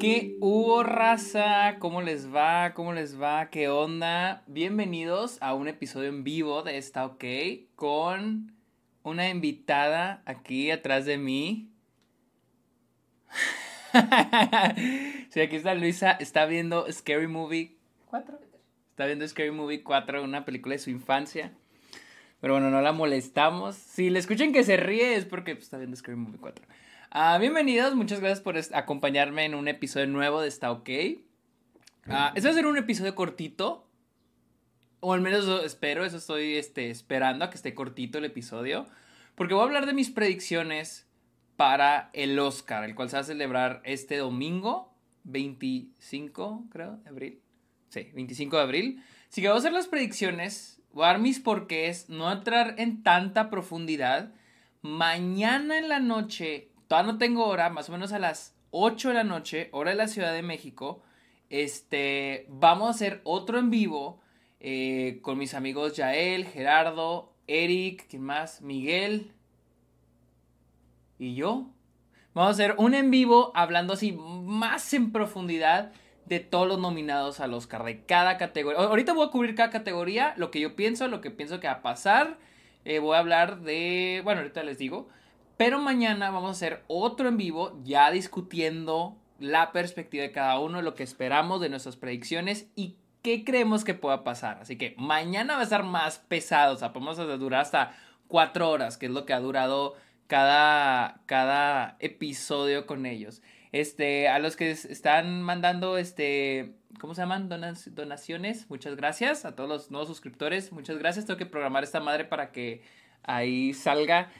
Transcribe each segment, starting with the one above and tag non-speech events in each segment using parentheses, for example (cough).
¿Qué hubo, raza? ¿Cómo les va? ¿Cómo les va? ¿Qué onda? Bienvenidos a un episodio en vivo de Está OK con una invitada aquí atrás de mí. (laughs) sí, aquí está Luisa, está viendo Scary Movie 4. Está viendo Scary Movie 4, una película de su infancia. Pero bueno, no la molestamos. Si le escuchan que se ríe es porque pues, está viendo Scary Movie 4. Ah, bienvenidos, muchas gracias por acompañarme en un episodio nuevo de Está OK. Ah, este va a ser un episodio cortito. O al menos espero, eso estoy este, esperando a que esté cortito el episodio. Porque voy a hablar de mis predicciones para el Oscar, el cual se va a celebrar este domingo, 25, creo, de abril. Sí, 25 de abril. Así que voy a hacer las predicciones, voy a dar mis porqués, no entrar en tanta profundidad. Mañana en la noche todavía no tengo hora, más o menos a las 8 de la noche, hora de la Ciudad de México, este, vamos a hacer otro en vivo eh, con mis amigos Yael, Gerardo, Eric, ¿quién más? Miguel y yo. Vamos a hacer un en vivo hablando así más en profundidad de todos los nominados al Oscar, de cada categoría. Ahorita voy a cubrir cada categoría, lo que yo pienso, lo que pienso que va a pasar. Eh, voy a hablar de, bueno, ahorita les digo, pero mañana vamos a hacer otro en vivo ya discutiendo la perspectiva de cada uno, lo que esperamos de nuestras predicciones y qué creemos que pueda pasar. Así que mañana va a estar más pesado, o sea, podemos durar hasta cuatro horas, que es lo que ha durado cada, cada episodio con ellos. Este, a los que están mandando, este, ¿cómo se llaman? donaciones, muchas gracias. A todos los nuevos suscriptores, muchas gracias. Tengo que programar esta madre para que ahí salga.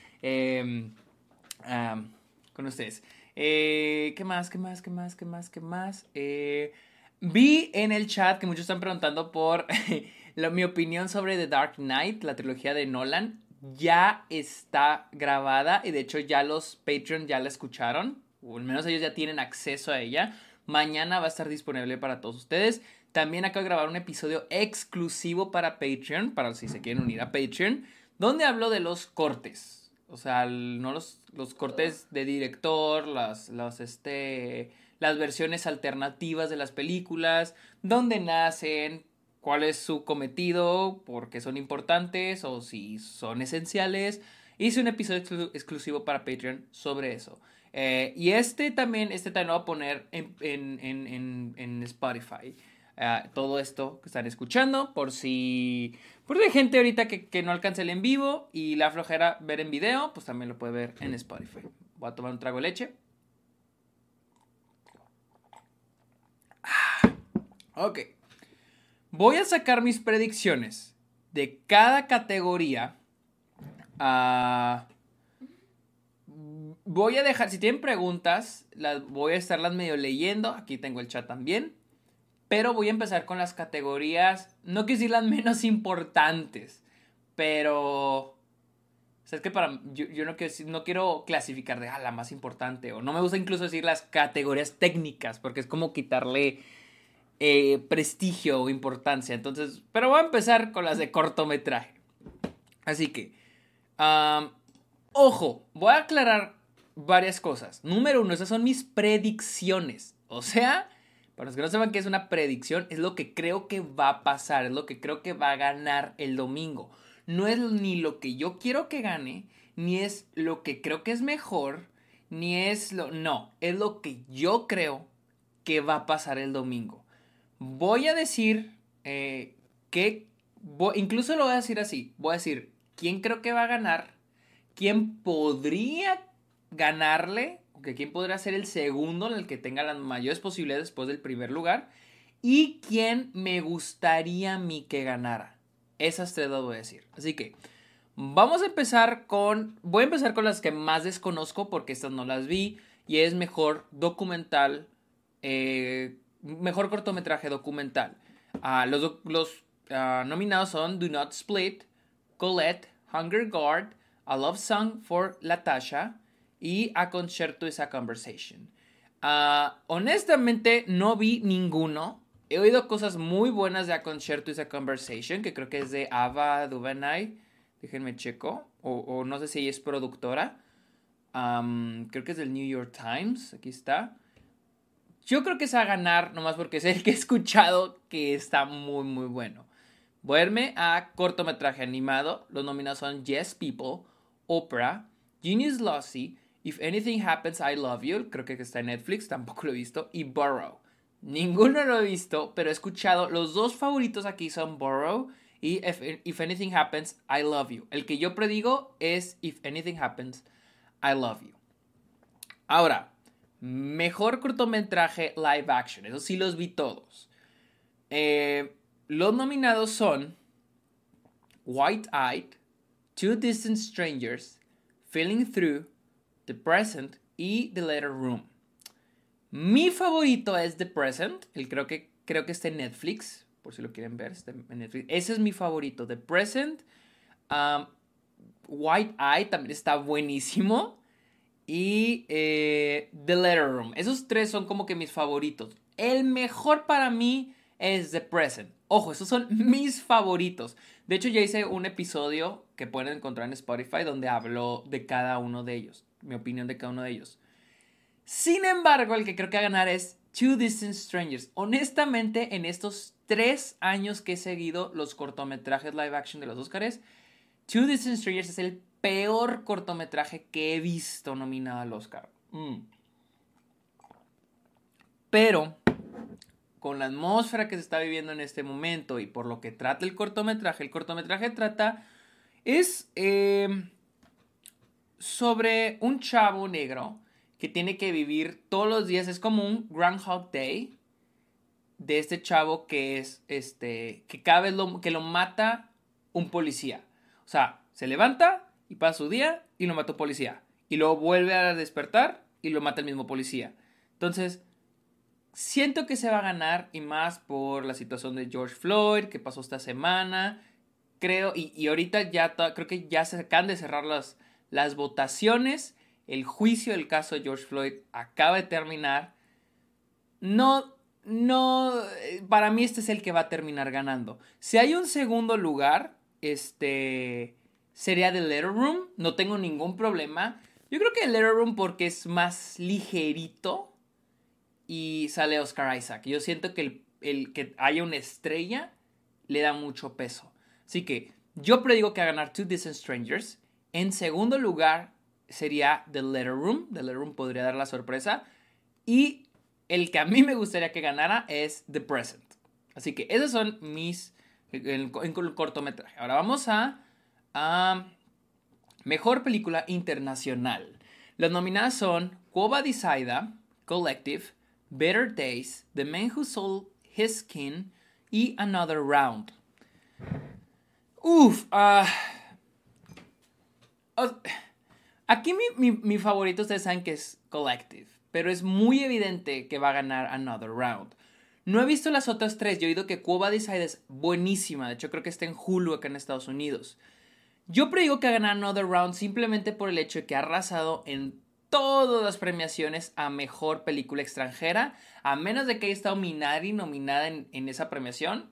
Em, con ustedes. Eh, ¿Qué más? ¿Qué más? ¿Qué más? ¿Qué más? ¿Qué más? Eh, vi en el chat que muchos están preguntando por (laughs) mi opinión sobre The Dark Knight, la trilogía de Nolan. Ya está grabada y de hecho ya los Patreon ya la escucharon, o al menos ellos ya tienen acceso a ella. Mañana va a estar disponible para todos ustedes. También acabo de grabar un episodio exclusivo para Patreon, para si se quieren unir a Patreon, donde hablo de los cortes o sea, no los, los cortes de director, las, este, las versiones alternativas de las películas, dónde nacen, cuál es su cometido, por qué son importantes o si son esenciales. Hice un episodio exclusivo para Patreon sobre eso. Eh, y este también, este también lo voy a poner en, en, en, en Spotify. Eh, todo esto que están escuchando, por si porque hay gente ahorita que, no alcanza el en vivo y la flojera ver en video, pues también lo puede ver en Spotify. Voy a tomar un trago de leche. Ah, ok. Voy a sacar mis predicciones de cada categoría. Ah, voy a dejar, si tienen preguntas, las voy a estarlas medio leyendo. Aquí tengo el chat también. Pero voy a empezar con las categorías, no quiero decir las (laughs) menos importantes, pero... O sea, es que para... Yo, no, quiero, no quiero clasificar de, ah, la más importante, o no me gusta incluso decir las categorías técnicas, porque es como quitarle eh, prestigio o importancia. Entonces, pero voy a empezar con las de cortometraje. Así que, ojo, voy a aclarar varias cosas. Número uno, esas son mis predicciones. O sea, para los que no sepan qué es una predicción, es lo que creo que va a pasar, es lo que creo que va a ganar el domingo. No es ni lo que yo quiero que gane, ni es lo que creo que es mejor, ni es lo... No, es lo que yo creo que va a pasar el domingo. Voy a decir eh, que... incluso lo voy a decir así. Voy a decir quién creo que va a ganar, quién podría ganarle que quién podría ser el segundo en el que tenga las mayores posibilidades después del primer lugar y quién me gustaría a mí que ganara. Esas tres las voy a decir. Así que vamos a empezar con, voy a empezar con las que más desconozco porque estas no las vi y es mejor documental, eh, mejor cortometraje documental. Ah, los, los ah, nominados son Do Not Split, Colette, Hunger Guard, A Love Song for Latasha, y A Concerto is a Conversation. Ah, honestamente, no vi ninguno. He oído cosas muy buenas de A Concerto is a Conversation, que creo que es de Ava DuVernay. Déjenme checo. O, no sé si ella es productora. creo que es del New York Times. Aquí está. Yo creo que va a ganar, nomás porque es el que he escuchado que está muy, muy bueno. Voy a cortometraje animado. Los nominados son Yes People, Oprah, Genius Lossy, If Anything Happens, I Love You. Creo que está en Netflix, tampoco lo he visto. Y Burrow. Ninguno lo he visto, pero he escuchado. Los dos favoritos aquí son Burrow y If, Anything Happens, I Love You. El que yo predigo es If Anything Happens, I Love You. Ahora, mejor cortometraje live action. Eso sí los vi todos. Eh, los nominados son White Eyed, Two Distant Strangers, Feeling Through, The Present y The Letter Room. Mi favorito es The Present, el creo que, creo que está en Netflix, por si lo quieren ver. Ese es mi favorito, The Present. Um, White Eye también está buenísimo. Y eh, The Letter Room. Esos tres son como que mis favoritos. El mejor para mí es The Present. Ojo, esos son (laughs) mis favoritos. De hecho, ya hice un episodio que pueden encontrar en Spotify donde hablo de cada uno de ellos. Mi opinión de cada uno de ellos. Sin embargo, el que creo que va a ganar es Two Distant Strangers. Honestamente, en estos tres años que he seguido los cortometrajes live action de los Oscars, Two Distant Strangers es el peor cortometraje que he visto nominado al Oscar. Mm. Pero, con la atmósfera que se está viviendo en este momento y por lo que trata el cortometraje, el cortometraje trata es eh, sobre un chavo negro que tiene que vivir todos los días, es como un Groundhog Day de este chavo que es, este, que cada vez lo, que lo mata un policía. O sea, se levanta y pasa su día y lo mata un policía. Y luego vuelve a despertar y lo mata el mismo policía. Entonces, siento que se va a ganar y más por la situación de George Floyd que pasó esta semana. Creo, y, ahorita ya creo que ya se acaban de cerrar las, las votaciones el juicio del caso de George Floyd acaba de terminar. No, no, para mí este es el que va a terminar ganando. Si hay un segundo lugar, este, sería The Letter Room. No tengo ningún problema. Yo creo que The Letter Room porque es más ligerito y sale Oscar Isaac. Yo siento que el, el que haya una estrella le da mucho peso. Así que yo predigo que va a ganar Two Distant Strangers. En segundo lugar, sería The Letter Room. The Letter Room podría dar la sorpresa. Y el que a mí me gustaría que ganara es The Present. Así que esos son mis. En, cortometraje. Ahora vamos a, a. Mejor película internacional. Las nominadas son Cuba Disaida, Collective, Better Days, The Man Who Sold His Skin y Another Round. Uf, ah. Aquí mi, favorito, ustedes saben que es Collective, pero es muy evidente que va a ganar Another Round. No he visto las otras tres, yo he oído que Cuba Decide es buenísima, de hecho creo que está en Hulu acá en Estados Unidos. Yo predigo que va a ganar Another Round simplemente por el hecho de que ha arrasado en todas las premiaciones a mejor película extranjera, a menos de que haya estado Minari nominada en, en esa premiación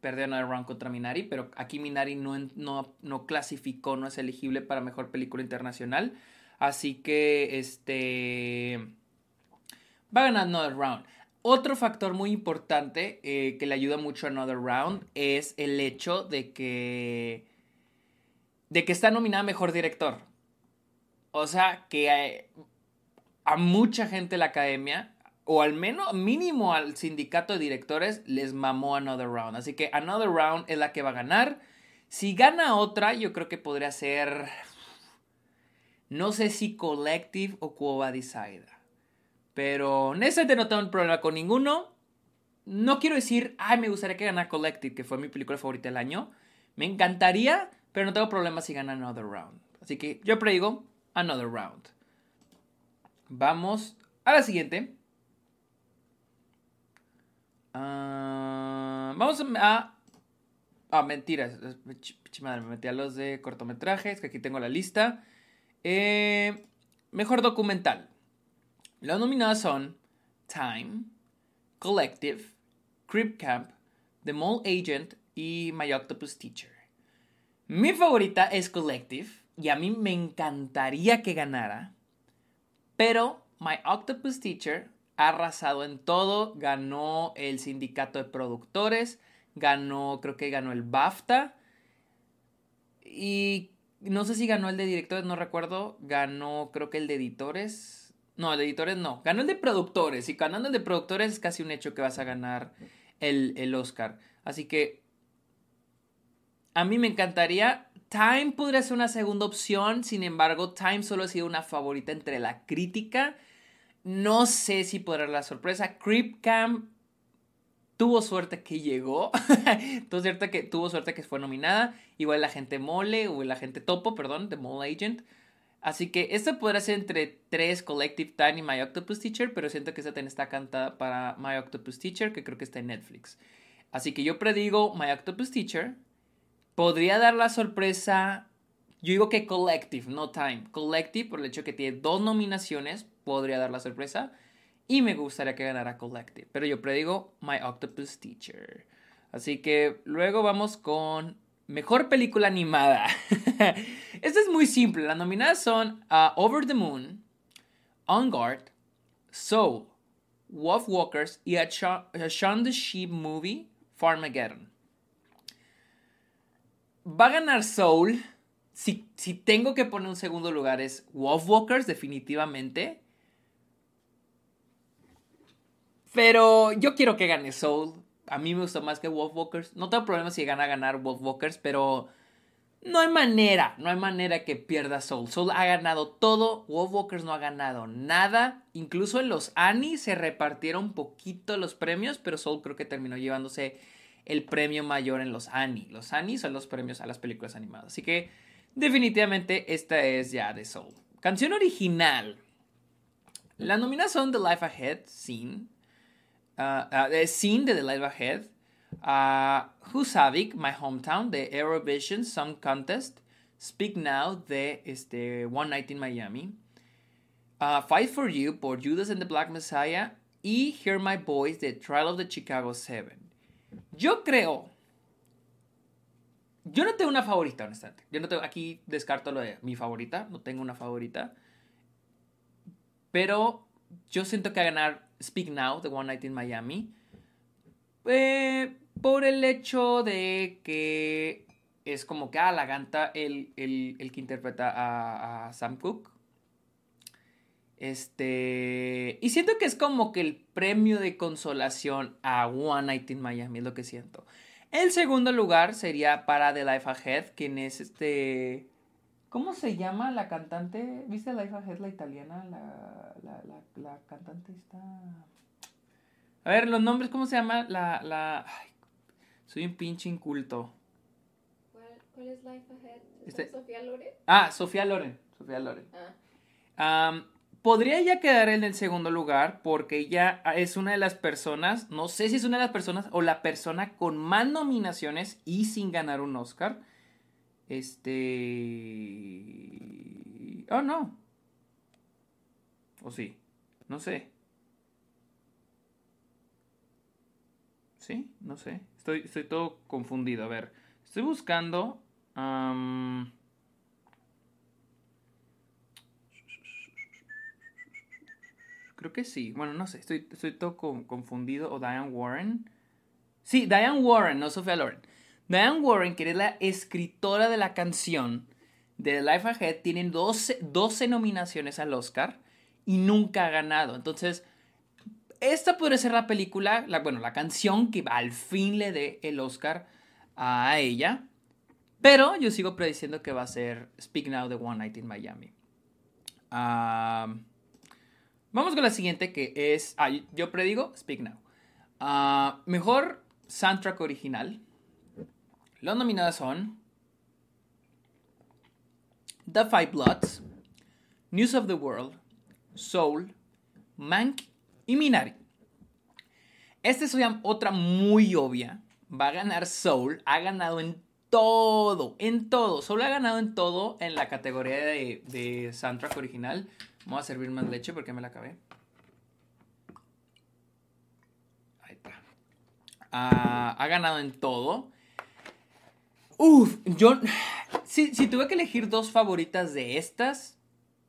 perdió el round contra Minari, pero aquí Minari no, no, no, clasificó, no es elegible para mejor película internacional. Así que este va a ganar Another Round. Otro factor muy importante eh, que le ayuda mucho a Another Round es el hecho de que de que está nominada mejor director. O sea, que eh, a mucha gente de la academia o al menos mínimo al sindicato de directores les mamó Another Round. Así que Another Round es la que va a ganar. Si gana otra, yo creo que podría ser, no sé si Collective o Cuba Decide. Pero honestamente no tengo un problema con ninguno. No quiero decir, ay, me gustaría que ganara Collective, que fue mi película favorita del año. Me encantaría, pero no tengo problema si gana Another Round. Así que yo predigo Another Round. Vamos a la siguiente. Ah, vamos a. Ah, mentiras. Me metí a los de cortometrajes, que aquí tengo la lista. Eh, mejor documental. Las nominadas son Time, Collective, Crip Camp, The Mole Agent y My Octopus Teacher. Mi favorita es Collective y a mí me encantaría que ganara, pero My Octopus Teacher arrasado en todo. Ganó el sindicato de productores, ganó, creo que ganó el BAFTA. Y no sé si ganó el de directores, no recuerdo. Ganó, creo que el de editores. No, el de editores no. Ganó el de productores. Y ganando el de productores es casi un hecho que vas a ganar el, el Oscar. Así que a mí me encantaría. Time podría ser una segunda opción, sin embargo, Time solo ha sido una favorita entre la crítica. No sé si podrá la sorpresa. Creep Cam tuvo suerte que llegó. (laughs) tuvo, suerte que, tuvo suerte que fue nominada. Igual la gente Mole o la gente Topo, perdón, de Mole Agent. Así que esta podrá ser entre tres Collective Time y My Octopus Teacher, pero siento que esta también está cantada para My Octopus Teacher, que creo que está en Netflix. Así que yo predigo My Octopus Teacher. Podría dar la sorpresa. Yo digo que Collective, no Time. Collective, por el hecho que tiene dos nominaciones, podría dar la sorpresa. Y me gustaría que ganara Collective. Pero yo predigo My Octopus Teacher. Así que luego vamos con Mejor película animada. (laughs) Esta es muy simple. Las nominadas son uh, Over the Moon, On Guard, Soul, Wolf Walkers y A, the Sheep Movie, Farmageddon. Va a ganar Soul. Si, si tengo que poner un segundo lugar es Wolf Walkers, definitivamente. Pero yo quiero que gane Soul. A mí me gusta más que Wolf Walkers. No tengo problema si gana a ganar Wolf Walkers, pero no hay manera, no hay manera que pierda Soul. Soul ha ganado todo, Wolf Walkers no ha ganado nada. Incluso en los Annie se repartieron poquito los premios, pero Soul creo que terminó llevándose el premio mayor en los Annie. Los Annie son los premios a las películas animadas. Así que definitivamente esta es ya de Soul. Canción original. La nominadas son The Life Ahead, Scene, uh, uh, Scene de The Life Ahead, Husavik, My Hometown, de Eurovision Song Contest, Speak Now, de este, One Night in Miami, Fight for You por Judas and the Black Messiah y Hear My Voice de Trial of the Chicago Seven. Yo creo. Yo no tengo una favorita, honestamente. Yo no tengo. Aquí descarto lo de mi favorita. No tengo una favorita. Pero yo siento que a ganar Speak Now de One Night in Miami. Eh, por el hecho de que es como que ah, la ganta el, el, que interpreta a, a, Sam Cooke. Este. Y siento que es como que el premio de consolación a One Night in Miami, es lo que siento. El segundo lugar sería para The Life Ahead, quien es este. ¿Cómo se llama la cantante? ¿Viste Life Ahead, la italiana? La, la, la, la cantante está. A ver, los nombres, ¿cómo se llama? La. la... soy un pinche inculto. ¿Cuál, es Life Ahead? Este... ¿Sofía Loren? Ah, Sofía Loren. Sofía Loren. Ah. podría ya quedar en el segundo lugar porque ella es una de las personas, no sé si es una de las personas o la persona con más nominaciones y sin ganar un Oscar. Este... Oh, no. ¿O sí? No sé. ¿Sí? No sé. Estoy, estoy todo confundido. A ver. Estoy buscando. Creo que sí. Bueno, no sé. Estoy, estoy todo confundido. O Diane Warren. Sí, Diane Warren, no Sofía Loren. Diane Warren, que es la escritora de la canción de Life Ahead, tiene 12, 12 nominaciones al Oscar y nunca ha ganado. Entonces, esta podría ser la película, la, bueno, la canción que al fin le dé el Oscar a ella. Pero yo sigo prediciendo que va a ser Speak Now de One Night in Miami. vamos con la siguiente que es. Ah, yo predigo Speak Now. Ah, mejor soundtrack original. Las nominadas son The Five Bloods, News of the World, Soul, Mank y Minari. Esta es otra muy obvia. Va a ganar Soul. Ha ganado en todo. En todo. Soul ha ganado en todo en la categoría de, de soundtrack original. Vamos a servir más leche porque me la acabé. Ahí está. Ah, ha ganado en todo. Uf, yo. Si, si tuve que elegir dos favoritas de estas,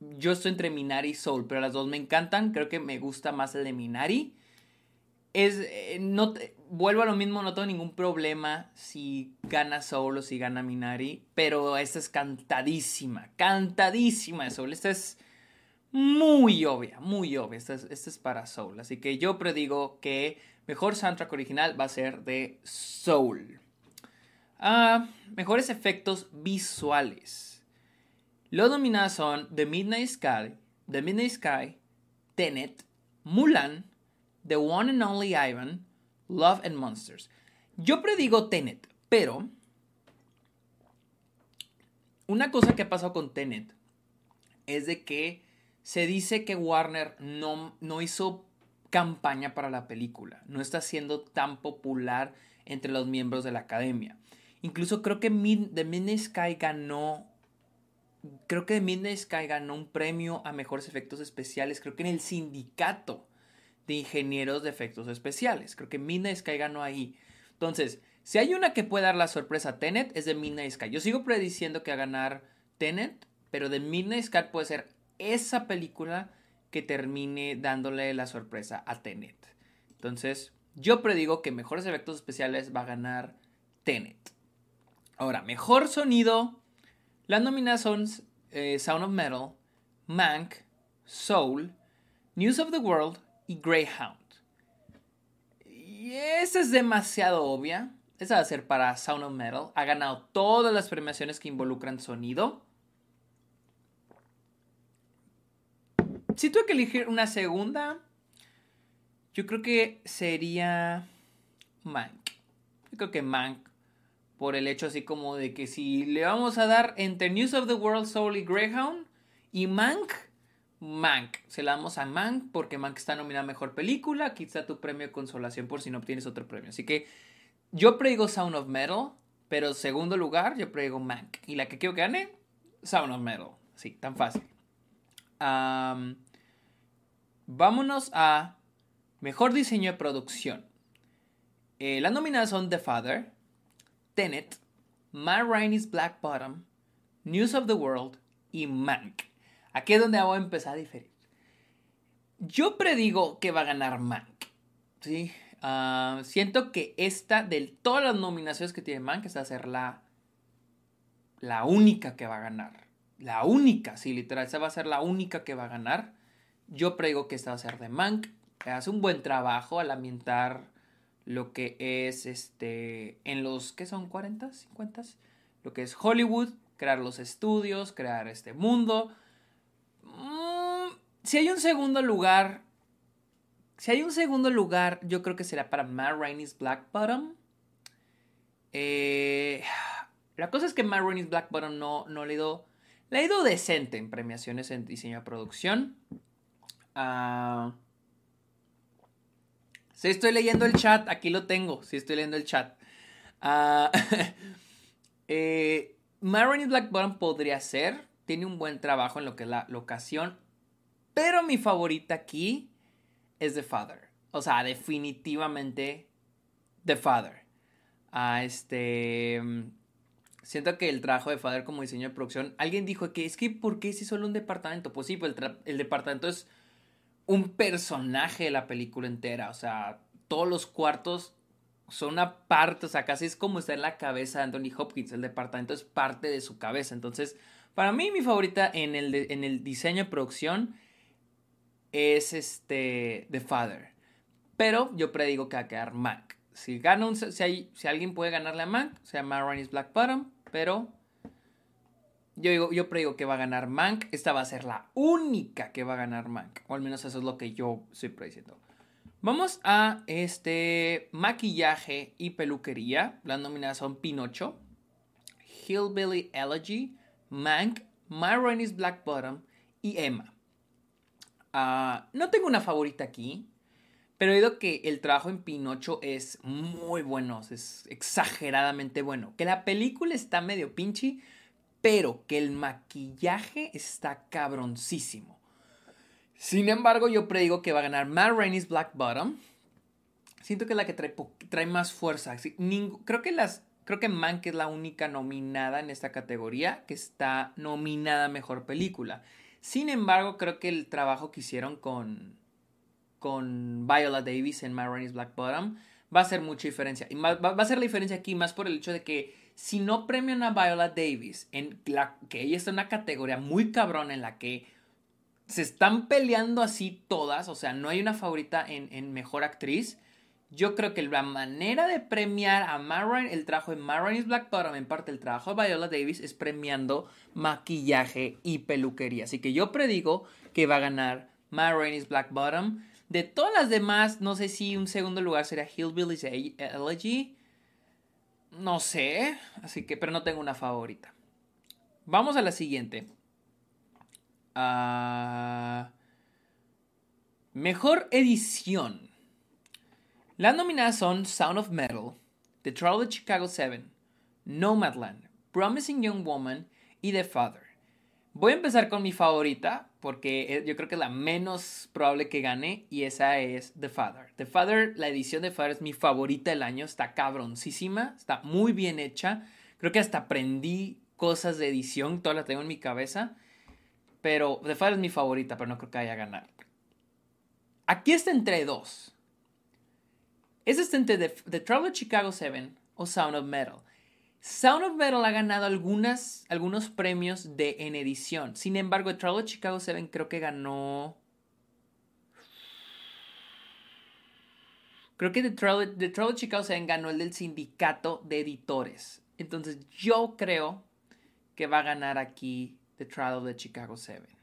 yo estoy entre Minari y Soul, pero las dos me encantan. Creo que me gusta más el de Minari. Es, eh, no vuelvo a lo mismo, no tengo ningún problema si gana Soul o si gana Minari, pero esta es cantadísima, cantadísima de Soul. Esta es muy obvia, muy obvia. Es, esta es para Soul. Así que yo predigo que mejor soundtrack original va a ser de Soul. Mejores efectos visuales. Los nominados son The Midnight Sky, The Midnight Sky, Tenet, Mulan, The One and Only Ivan, Love and Monsters. Yo predigo Tenet, pero una cosa que ha pasado con Tenet es de que se dice que Warner no, no hizo campaña para la película, no está siendo tan popular entre los miembros de la academia. Incluso creo que The Midnight Sky ganó. Creo que The Midnight Sky ganó un premio a mejores efectos especiales. Creo que en el sindicato de ingenieros de efectos especiales. Creo que Midnight Sky ganó ahí. Entonces, si hay una que puede dar la sorpresa a Tenet, es de Midnight Sky. Yo sigo prediciendo que va a ganar Tenet, pero de Midnight Sky puede ser esa película que termine dándole la sorpresa a Tenet. Entonces, yo predigo que mejores efectos especiales va a ganar Tenet. Ahora, mejor sonido. Las nominadas son eh, Sound of Metal, Mank, Soul, News of the World y Greyhound. Y esa es demasiado obvia. Esa va a ser para Sound of Metal. Ha ganado todas las premiaciones que involucran sonido. Si tuve que elegir una segunda, yo creo que sería Mank. Yo creo que Mank por el hecho así como de que si le vamos a dar entre News of the World Soul y Greyhound y Mank, Mank. Se la damos a Mank porque Mank está nominada a Mejor Película. Aquí está tu premio de consolación por si no obtienes otro premio. Así que yo predigo Sound of Metal, pero segundo lugar yo predigo Mank. Y la que quiero que gane, Sound of Metal. Sí, tan fácil. vámonos a Mejor Diseño de Producción. Eh, las nominadas son The Father, Tenet, My Rainy's Black Bottom, News of the World y Mank. Aquí es donde voy a empezar a diferir. Yo predigo que va a ganar Mank. ¿sí? Ah, siento que esta, de todas las nominaciones que tiene Mank, esta va a ser la, la única que va a ganar. La única, sí, literal, esa va a ser la única que va a ganar. Yo predigo que esta va a ser de Mank. Hace un buen trabajo al ambientar lo que es este en los que son 40, 50, lo que es Hollywood, crear los estudios, crear este mundo. Mm, si hay un segundo lugar, si hay un segundo lugar, yo creo que será para Matt Rainey's Black Bottom. Eh, la cosa es que Matt Rainey's Black Bottom no, no le ido, le ha ido decente en premiaciones en diseño de producción. Ah si estoy leyendo el chat, aquí lo tengo. Si estoy leyendo el chat. Uh, (laughs) eh, Black Bottom podría ser. Tiene un buen trabajo en lo que es la locación. Pero mi favorita aquí es The Father. O sea, definitivamente The Father. Ah, este. Siento que el trabajo de Father como diseño de producción. Alguien dijo que es que, ¿por qué si solo un departamento? Pues sí, pues el departamento es un personaje de la película entera. O sea, todos los cuartos son una parte, o sea, casi es como estar en la cabeza de Anthony Hopkins. El departamento es parte de su cabeza. Entonces, para mí, mi favorita en el, en el diseño de producción es este The Father. Pero yo predigo que va a quedar Mac. Si, gana si, hay, si alguien puede ganarle a Mac, se llama Ryan's Black Bottom. Pero yo, digo, yo predigo que va a ganar Mank. Esta va a ser la única que va a ganar Mank. O al menos eso es lo que yo estoy prediciendo. Vamos a este maquillaje y peluquería. Las nominadas son Pinocho, Hillbilly Elegy, Mank, My Rainey's Black Bottom y Emma. Ah, no tengo una favorita aquí, pero he oído que el trabajo en Pinocho es muy bueno, es exageradamente bueno. Que la película está medio pinche, pero que el maquillaje está cabroncísimo. Sin embargo, yo predigo que va a ganar Matt Rainey's Black Bottom. Siento que es la que trae, trae más fuerza. creo que las creo que es la única nominada en esta categoría que está nominada a mejor película. Sin embargo, creo que el trabajo que hicieron con, con Viola Davis en My Rainey's Black Bottom va a hacer mucha diferencia. Y va a ser la diferencia aquí más por el hecho de que si no premian a Viola Davis, en la, que ella está en una categoría muy cabrón en la que se están peleando así todas, o sea, no hay una favorita en, en mejor actriz. Yo creo que la manera de premiar a Marraine, el trabajo de Marraine's Black Bottom, en parte el trabajo de Viola Davis, es premiando maquillaje y peluquería. Así que yo predigo que va a ganar Marraine's Black Bottom. De todas las demás, no sé si un segundo lugar sería Hillbilly's Elegy. No sé, así que, pero no tengo una favorita. Vamos a la siguiente. Ah, mejor edición. Las nominadas son Sound of Metal, The Trial of Chicago 7, Nomadland, Promising Young Woman y The Father. Voy a empezar con mi favorita, porque eh, yo creo que es la menos probable que gane, y esa es The Father. The Father, la edición de Father es mi favorita del año, está cabroncísima, está muy bien hecha. Creo que hasta aprendí cosas de edición, todas las tengo en mi cabeza. Pero The Father es mi favorita, pero no creo que vaya a ganar. Aquí está entre dos. Es este entre The, The of Chicago 7 o Sound of Metal. Sound of Metal ha ganado algunas, algunos premios de, en edición. Sin embargo, The Trouble of Chicago 7 creo que ganó... Creo que The Trouble of Chicago 7 ganó el del sindicato de editores. Entonces yo creo que va a ganar aquí The Trial of Chicago 7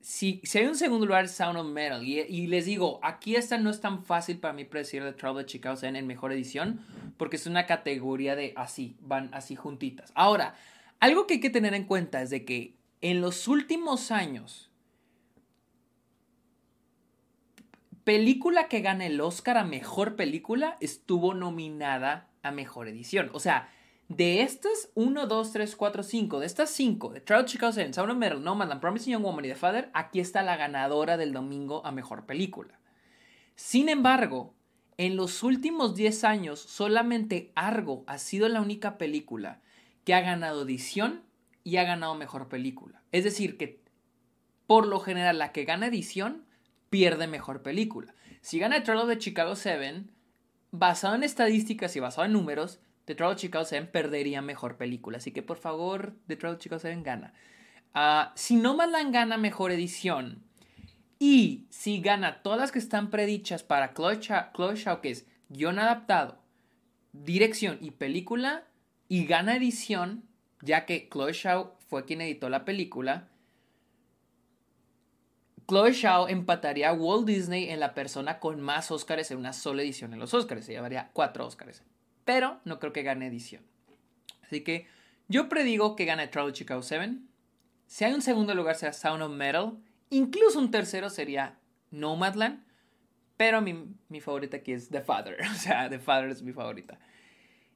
si, hay un segundo lugar, Sound of Metal, y, les digo, aquí esta no es tan fácil para mí predecir The Trouble de Chicago en mejor edición, porque es una categoría de así, van así juntitas. Ahora, algo que hay que tener en cuenta es de que en los últimos años, película que gana el Oscar a mejor película estuvo nominada a mejor edición. O sea, de estas 1, 2, 3, 4, 5, de estas 5, de Trout Chicago 7, Sound of Metal, Nomadland, Promising Young Woman y The Father, aquí está la ganadora del domingo a mejor película. Sin embargo, en los últimos 10 años, solamente Argo ha sido la única película que ha ganado edición y ha ganado mejor película. Es decir, que por lo general la que gana edición pierde mejor película. Si gana el de Chicago 7, basado en estadísticas y basado en números, The Trouble Chicago 7 perdería mejor película. Así que por favor, The Trouble Chicago 7 gana. Uh, si Nomadland gana mejor edición y si gana todas las que están predichas para Chloe, Shaw, que es guion adaptado, dirección y película, y gana edición, ya que Chloe Shaw fue quien editó la película, Chloe Shaw empataría a Walt Disney en la persona con más Oscars en una sola edición en los Oscars. Se llevaría cuatro Oscars pero no creo que gane edición. Así que yo predigo que gane Trouble Chicago 7. Si hay un segundo lugar será Sound of Metal. Incluso un tercero sería Nomadland. Pero mi, mi favorita aquí es The Father. (laughs) O sea, The Father es mi favorita.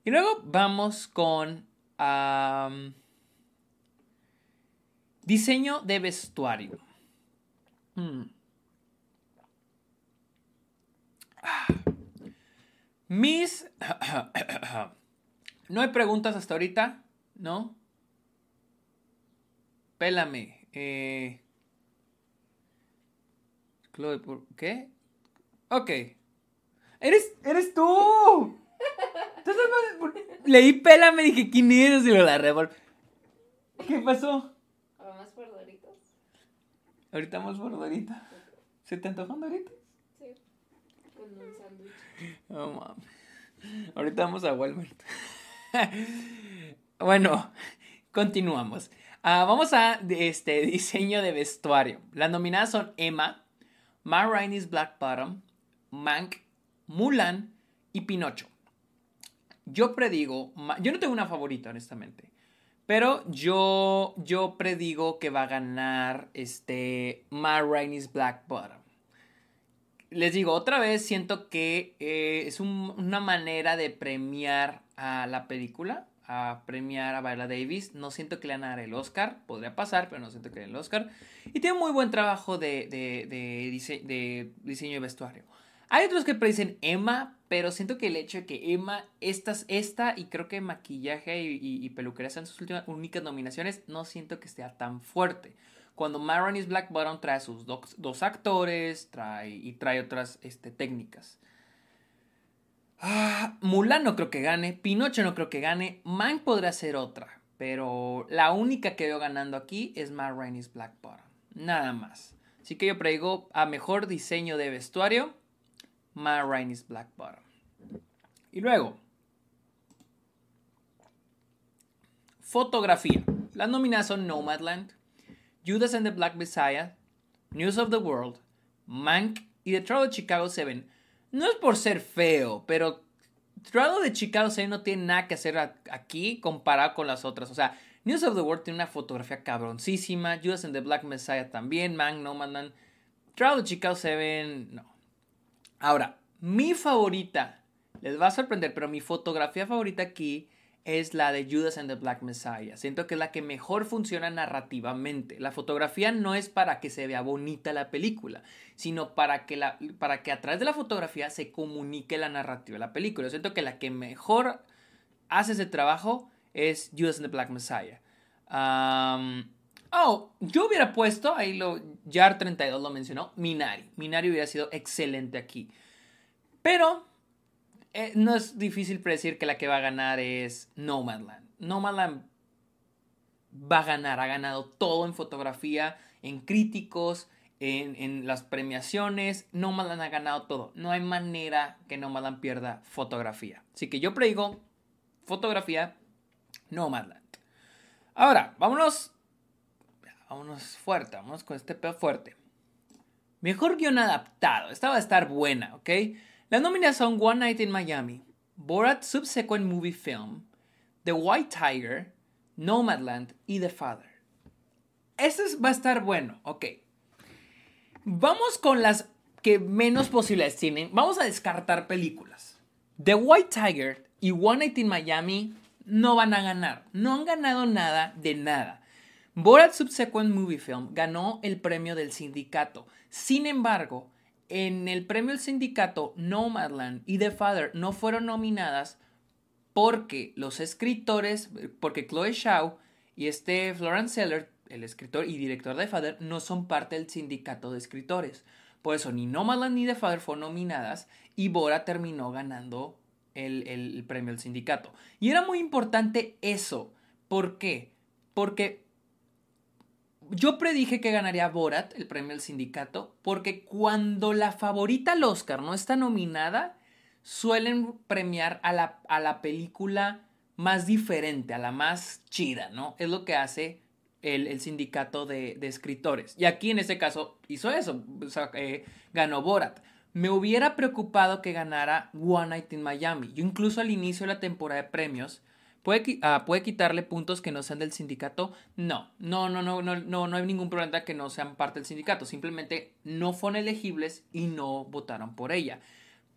Y luego vamos con diseño de vestuario. Hmm. Ah. Mis... (coughs) no hay preguntas hasta ahorita, ¿no? Pélame. Eh... ¿Qué? Ok. ¡Eres, eres tú! Leí pélame, dije, ¿quién eres? Y lo la revol... ¿Qué pasó? ¿Más por Doritos? Ahorita vamos por Doritos. ¿Se te antojan Doritos? Sí. Sándwich. Oh, Ahorita vamos a Walmart. (laughs) bueno, continuamos. Ah, vamos a este diseño de vestuario. Las nominadas son Emma, Ma Rainey's Black Bottom, Mank, Mulan y Pinocho. Yo predigo, yo no tengo una favorita, honestamente. Pero yo, yo predigo que va a ganar este Ma Rainey's Black Bottom les digo, otra vez siento que eh, es una manera de premiar a la película, a premiar a Viola Davis. No siento que le van a dar el Oscar, podría pasar, pero no siento que le den el Oscar. Y tiene muy buen trabajo de, diseño de vestuario. Hay otros que predicen Emma, pero siento que el hecho de que Emma, estas, esta y creo que maquillaje y, y, peluquería sean sus últimas únicas nominaciones, no siento que esté tan fuerte. Cuando Maroney's Black Bottom trae sus dos, actores trae, y trae otras este, técnicas. Ah, Mulan no creo que gane, Pinocho no creo que gane, Mank podrá ser otra, pero la única que veo ganando aquí es Ma Black Bottom, nada más. Así que yo predigo a mejor diseño de vestuario, Ma Black Bottom. Y luego, fotografía. Las nominadas son Nomadland, Judas and the Black Messiah, News of the World, Mank y The Trial of Chicago 7. No es por ser feo, pero Trial de Chicago 7 no tiene nada que hacer aquí comparado con las otras. O sea, News of the World tiene una fotografía cabroncísima, Judas and the Black Messiah también, Mank, Nomadland. Trial of Chicago 7, no. Ahora, mi favorita, les va a sorprender, pero mi fotografía favorita aquí es la de Judas and the Black Messiah. Siento que es la que mejor funciona narrativamente. La fotografía no es para que se vea bonita la película, sino para que, la, para que a través de la fotografía se comunique la narrativa de la película. siento que la que mejor hace ese trabajo es Judas and the Black Messiah. oh, yo hubiera puesto, ahí lo, Jar32 lo mencionó, Minari. Minari hubiera sido excelente aquí. Pero eh, no es difícil predecir que la que va a ganar es Nomadland. Nomadland va a ganar, ha ganado todo en fotografía, en críticos, en, las premiaciones. Nomadland ha ganado todo. No hay manera que Nomadland pierda fotografía. Así que yo predigo fotografía Nomadland. Ahora, vámonos. Vámonos fuerte, vámonos con este pedo fuerte. Mejor guion adaptado. Esta va a estar buena, ¿ok? Las nominadas son One Night in Miami, Borat Subsequent Movie Film, The White Tiger, Nomadland y The Father. Este va a estar bueno, ok. Vamos con las que menos posibilidades tienen. Vamos a descartar películas. The White Tiger y One Night in Miami no van a ganar. No han ganado nada de nada. Borat Subsequent Movie Film ganó el premio del sindicato. Sin embargo, en el premio del sindicato, Nomadland y The Father no fueron nominadas porque los escritores, porque Chloe Shaw y este Florence Seller, el escritor y director de The Father, no son parte del sindicato de escritores. Por eso ni Nomadland ni The Father fueron nominadas y Bora terminó ganando el, el premio del sindicato. Y era muy importante eso. ¿Por qué? Porque yo predije que ganaría Borat el premio del sindicato porque cuando la favorita al Oscar no está nominada, suelen premiar a la, a la película más diferente, a la más chida, ¿no? Es lo que hace el, sindicato de, escritores. Y aquí en este caso hizo eso, eh, ganó Borat. Me hubiera preocupado que ganara One Night in Miami. Yo incluso al inicio de la temporada de premios ¿Puede, ah, ¿Puede quitarle puntos que no sean del sindicato? No, no, no, no, no, no, hay ningún problema que no sean parte del sindicato. Simplemente no fueron elegibles y no votaron por ella.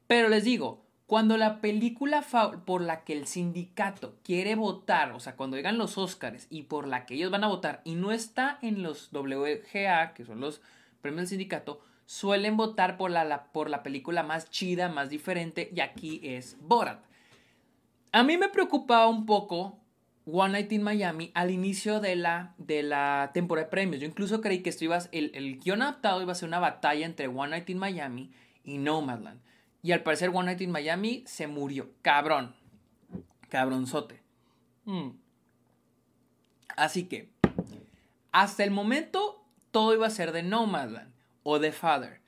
Pero les digo, cuando la película por la que el sindicato quiere votar, o sea, cuando llegan los Oscars y por la que ellos van a votar y no está en los WGA, que son los premios del sindicato, suelen votar por la, por la película más chida, más diferente, y aquí es Borat. A mí me preocupaba un poco One Night in Miami al inicio de la, de la temporada de premios. Yo incluso creí que esto iba el, el guion adaptado iba a ser una batalla entre One Night in Miami y Nomadland. Y al parecer One Night in Miami se murió. Cabrón. Cabronzote. Mm. Así que, hasta el momento, todo iba a ser de Nomadland o de Father.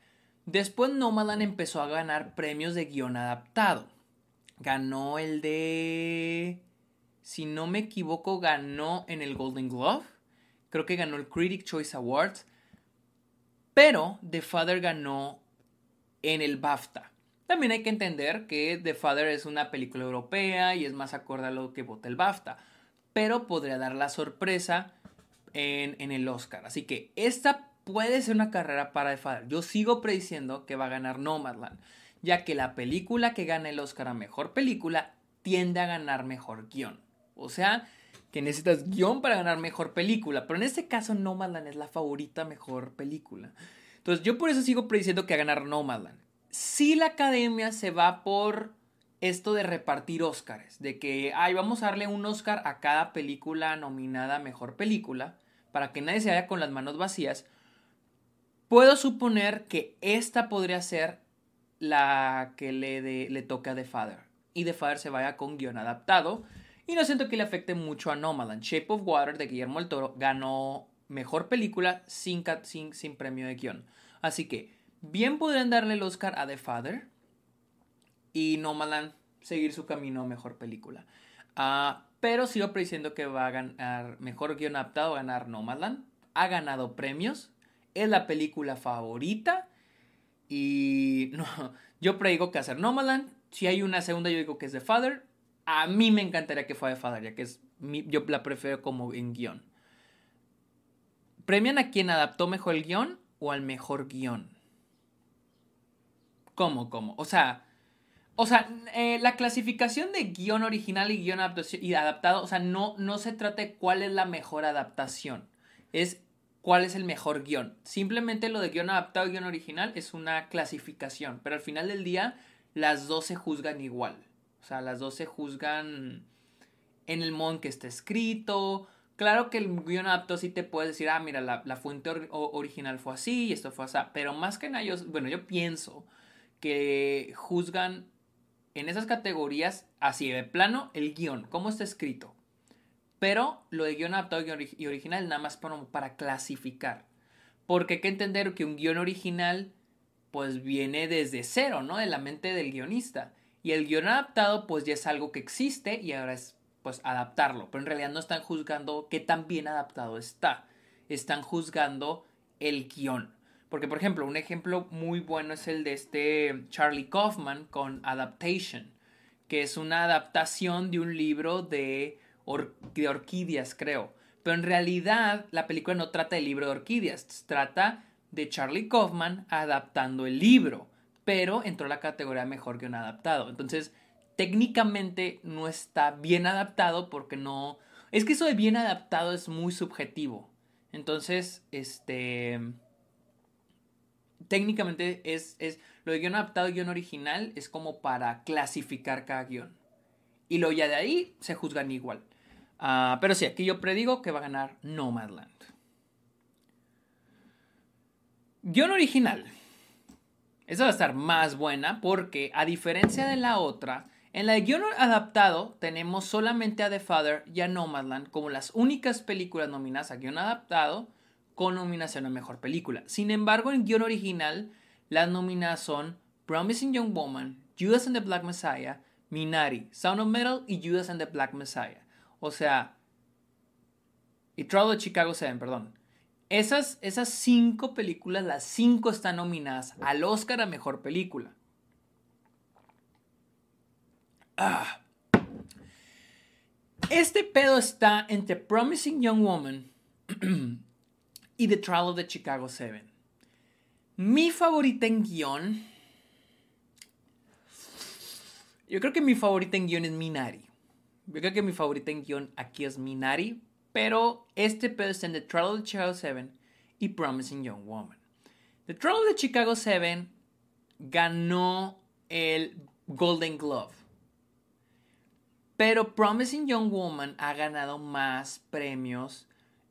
Después Nomadland empezó a ganar premios de guion adaptado ganó el de... Si no me equivoco, ganó en el Golden Glove. Creo que ganó el Critic Choice Awards. Pero The Father ganó en el BAFTA. También hay que entender que The Father es una película europea y es más acorde a lo que vota el BAFTA. Pero podría dar la sorpresa en, en el Oscar. Así que esta puede ser una carrera para The Father. Yo sigo prediciendo que va a ganar Nomadland ya que la película que gana el Oscar a Mejor Película tiende a ganar Mejor Guión. O sea, que necesitas guion para ganar Mejor Película, pero en este caso Nomadland es la favorita Mejor Película. Entonces yo por eso sigo prediciendo que va a ganar Nomadland. Si la academia se va por esto de repartir Oscars, de que, ay, vamos a darle un Oscar a cada película nominada Mejor Película, para que nadie se vaya con las manos vacías, puedo suponer que esta podría ser la que le, le toca The Father. Y The Father se vaya con guion adaptado. Y no siento que le afecte mucho a Nomadland. Shape of Water de Guillermo el Toro ganó mejor película sin, sin, sin premio de guion. Así que bien podrían darle el Oscar a The Father y Nomadland seguir su camino a mejor película. Uh, pero sigo prediciendo que va a ganar mejor guion adaptado, a ganar Nomadland. Ha ganado premios. Es la película favorita. Y no, (laughs) yo predigo que hacer Nomadland. Si hay una segunda, yo digo que es The Father. A mí me encantaría que fuera The Father, ya que es yo la prefiero como en guion. ¿Premian a quien adaptó mejor el guion o al mejor guion? ¿Cómo, cómo? O sea, o sea, eh, la clasificación de guion original y guion adaptado, o sea, no, no se trata de cuál es la mejor adaptación, es cuál es el mejor guion. Simplemente lo de guion adaptado y guion original es una clasificación, pero al final del día las dos se juzgan igual. O sea, las dos se juzgan en el modo en que está escrito. Claro que el guion adaptado sí te puede decir, ah, mira, la, fuente original fue así y esto fue así. Pero más que nada, yo, bueno, yo pienso que juzgan en esas categorías, así de plano, el guion, cómo está escrito. Pero lo de guion adaptado y original nada más para, para clasificar. Porque hay que entender que un guion original pues viene desde cero, ¿no? De la mente del guionista. Y el guion adaptado pues ya es algo que existe y ahora es pues adaptarlo. Pero en realidad no están juzgando qué tan bien adaptado está. Están juzgando el guion. Porque, por ejemplo, un ejemplo muy bueno es el de este Charlie Kaufman con Adaptation, que es una adaptación de un libro de, de orquídeas, creo. Pero en realidad la película no trata del libro de orquídeas, trata de Charlie Kaufman adaptando el libro, pero entró a la categoría mejor que un adaptado. Entonces, técnicamente no está bien adaptado porque no... Es que eso de bien adaptado es muy subjetivo. Entonces, este técnicamente es, es lo de guion adaptado guion original es como para clasificar cada guion. Y lo ya de ahí se juzgan igual. Ah, pero sí, aquí yo predigo que va a ganar Nomadland. Guión original. Esa va a estar más buena porque a diferencia de la otra, en la de guion adaptado tenemos solamente a The Father y a Nomadland como las únicas películas nominadas a guion adaptado con nominación a Mejor Película. Sin embargo, en guion original, las nominadas son Promising Young Woman, Judas and the Black Messiah, Minari, Sound of Metal y Judas and the Black Messiah. O sea, y Trial of Chicago 7, perdón. Esas, esas cinco películas, las cinco están nominadas al Oscar a Mejor Película. Ah. Este pedo está entre Promising Young Woman (clears throat) y The Trial of the Chicago 7. Mi favorita en guion. Yo creo que mi favorita en guion es Minari. Yo creo que mi favorita en guion aquí es Minari. Pero este pedo está en The Trial of the Chicago 7 y Promising Young Woman. The Trial of the Chicago 7 ganó el Golden Glove. Pero Promising Young Woman ha ganado más premios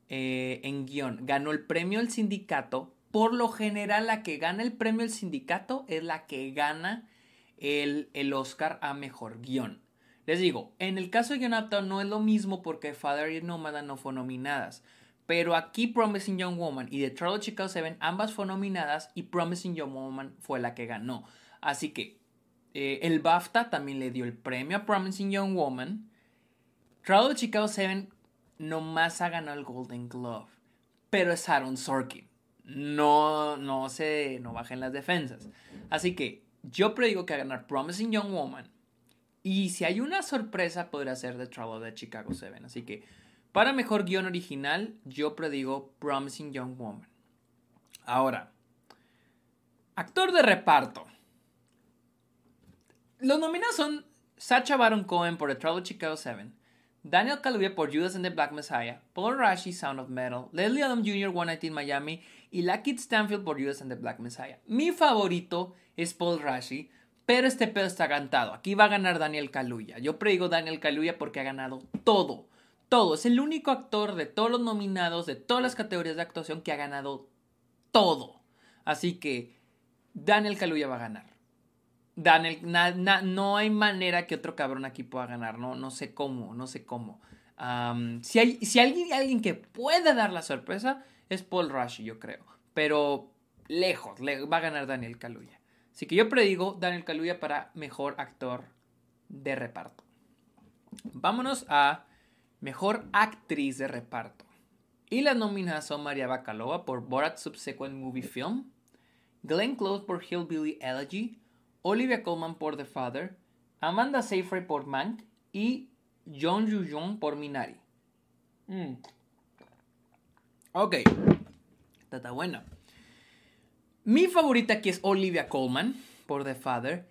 eh, en guion. Ganó el premio el sindicato. Por lo general, la que gana el premio el sindicato es la que gana el, el Oscar a mejor guion. Les digo, en el caso de adaptado no es lo mismo porque Father y Nomada no fueron nominadas. Pero aquí Promising Young Woman y The Trial Chicago 7 ambas fueron nominadas y Promising Young Woman fue la que ganó. Así que eh, el BAFTA también le dio el premio a Promising Young Woman. Trial Chicago 7 nomás ha ganado el Golden Glove. Pero es Aaron Sorkin. No, no se, no bajen las defensas. Así que yo predigo que va a ganar Promising Young Woman. Y si hay una sorpresa, podría ser The Trouble de Chicago 7. Así que para mejor guion original, yo predigo Promising Young Woman. Ahora, actor de reparto. Los nominados son Sacha Baron Cohen por The Trouble Chicago 7, Daniel Kaluuya por Judas and the Black Messiah, Paul Rashi, Sound of Metal, Leslie Adam Jr., 119 Miami y Lucky Stanfield por Judas and the Black Messiah. Mi favorito es Paul Rashi, pero este pedo está cantado. Aquí va a ganar Daniel Kaluuya. Yo predigo Daniel Kaluuya porque ha ganado todo. todo. Es el único actor de todos los nominados, de todas las categorías de actuación que ha ganado todo. Así que Daniel Kaluuya va a ganar. Daniel, no hay manera que otro cabrón aquí pueda ganar. No, no sé cómo, no sé cómo. si hay, si alguien, alguien que pueda dar la sorpresa, es Paul Rush, yo creo. Pero lejos, le, va a ganar Daniel Kaluuya. Así que yo predigo Daniel Kaluuya para mejor actor de reparto. Vámonos a mejor actriz de reparto. Y las nominadas son María Bakalova por Borat Subsequent Movie Film, Glenn Close por Hillbilly Elegy, Olivia Colman por The Father, Amanda Seyfried por Mank y John Yoo por Minari. Mm. Ok, está buena. Mi favorita aquí es Olivia Colman por The Father.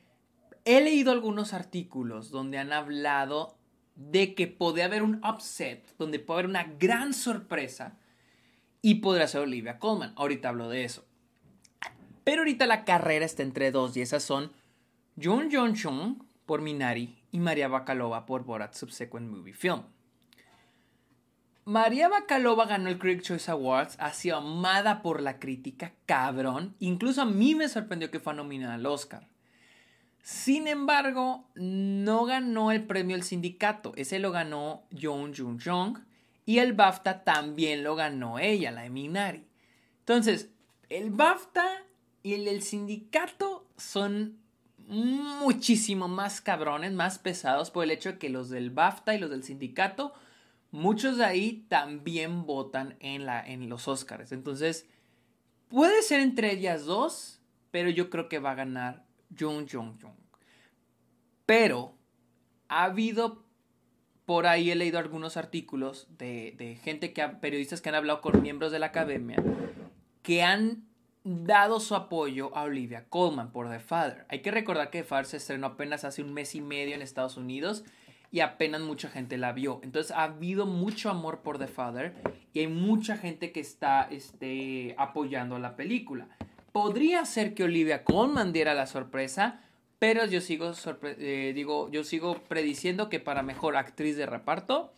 He leído algunos artículos donde han hablado de que puede haber un upset, donde puede haber una gran sorpresa y podrá ser Olivia Colman. Ahorita hablo de eso. Pero ahorita la carrera está entre dos y esas son John John Chung por Minari y María Bakalova por Borat Subsequent Movie Film. María Bakalova ganó el Critics Choice Awards, ha sido amada por la crítica, cabrón. Incluso a mí me sorprendió que fue nominada al Oscar. Sin embargo, no ganó el premio el sindicato. Ese lo ganó Jung Jung Jung. Y el BAFTA también lo ganó ella, la de Minari. Entonces, el BAFTA y el del sindicato son muchísimo más cabrones, más pesados por el hecho de que los del BAFTA y los del sindicato, muchos de ahí también votan en, la, en los Oscars. Entonces, puede ser entre ellas dos, pero yo creo que va a ganar Jung Jung Jung. Pero ha habido por ahí he leído algunos artículos de, gente que periodistas que han hablado con miembros de la academia que han dado su apoyo a Olivia Colman por The Father. Hay que recordar que The Father se estrenó apenas hace un mes y medio en Estados Unidos y apenas mucha gente la vio. Entonces ha habido mucho amor por The Father y hay mucha gente que está este, apoyando la película. Podría ser que Olivia Colman diera la sorpresa, pero yo sigo, eh, digo, yo sigo prediciendo que para mejor actriz de reparto,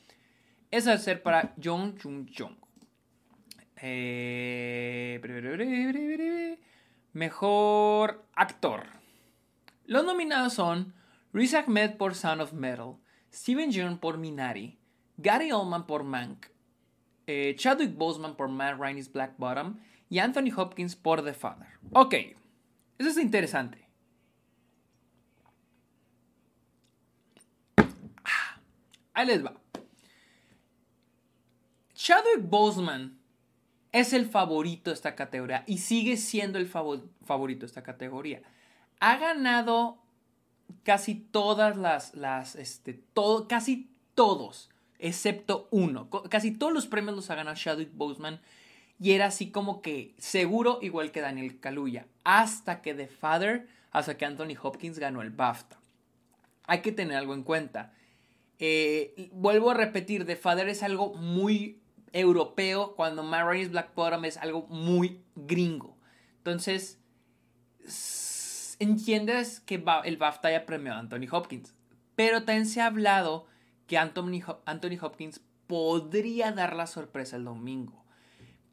esa debe ser para Jung Jung Jung. Eh, mejor actor. Los nominados son Riz Ahmed por Sound of Metal, Steven Yeun por Minari, Gary Oldman por Mank, eh, Chadwick Boseman por Matt Rainey's Black Bottom y Anthony Hopkins por The Father. Ok, eso es interesante. Ah, ahí les va. Chadwick Boseman es el favorito de esta categoría y sigue siendo el favorito de esta categoría. Ha ganado casi todas las, las este, todo, casi todos, excepto uno. Casi todos los premios los ha ganado Chadwick Boseman y era así como que seguro igual que Daniel Kaluuya. Hasta que The Father, hasta que Anthony Hopkins ganó el BAFTA. Hay que tener algo en cuenta. Eh, vuelvo a repetir, The Father es algo muy europeo cuando Marines Black Bottom es algo muy gringo. Entonces, entiendes que el BAFTA haya premiado a Anthony Hopkins. Pero también se ha hablado que Anthony, Hopkins podría dar la sorpresa el domingo.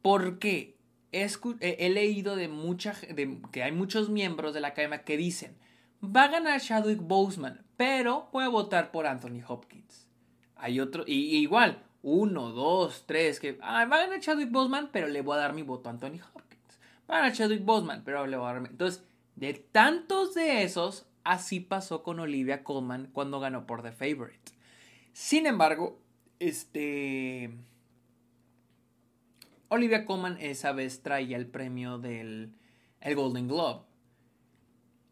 Porque he, he leído de, mucha, de que hay muchos miembros de la academia que dicen, va a ganar Chadwick Boseman, pero voy a votar por Anthony Hopkins. Hay otro, y, igual, uno, dos, tres, que ah, va a ganar Chadwick Boseman, pero le voy a dar mi voto a Anthony Hopkins. Va a ganar Chadwick Boseman, pero le voy a dar mi... Entonces, de tantos de esos, así pasó con Olivia Colman cuando ganó por The Favorite. Sin embargo, este Olivia Colman esa vez traía el premio del el Golden Globe.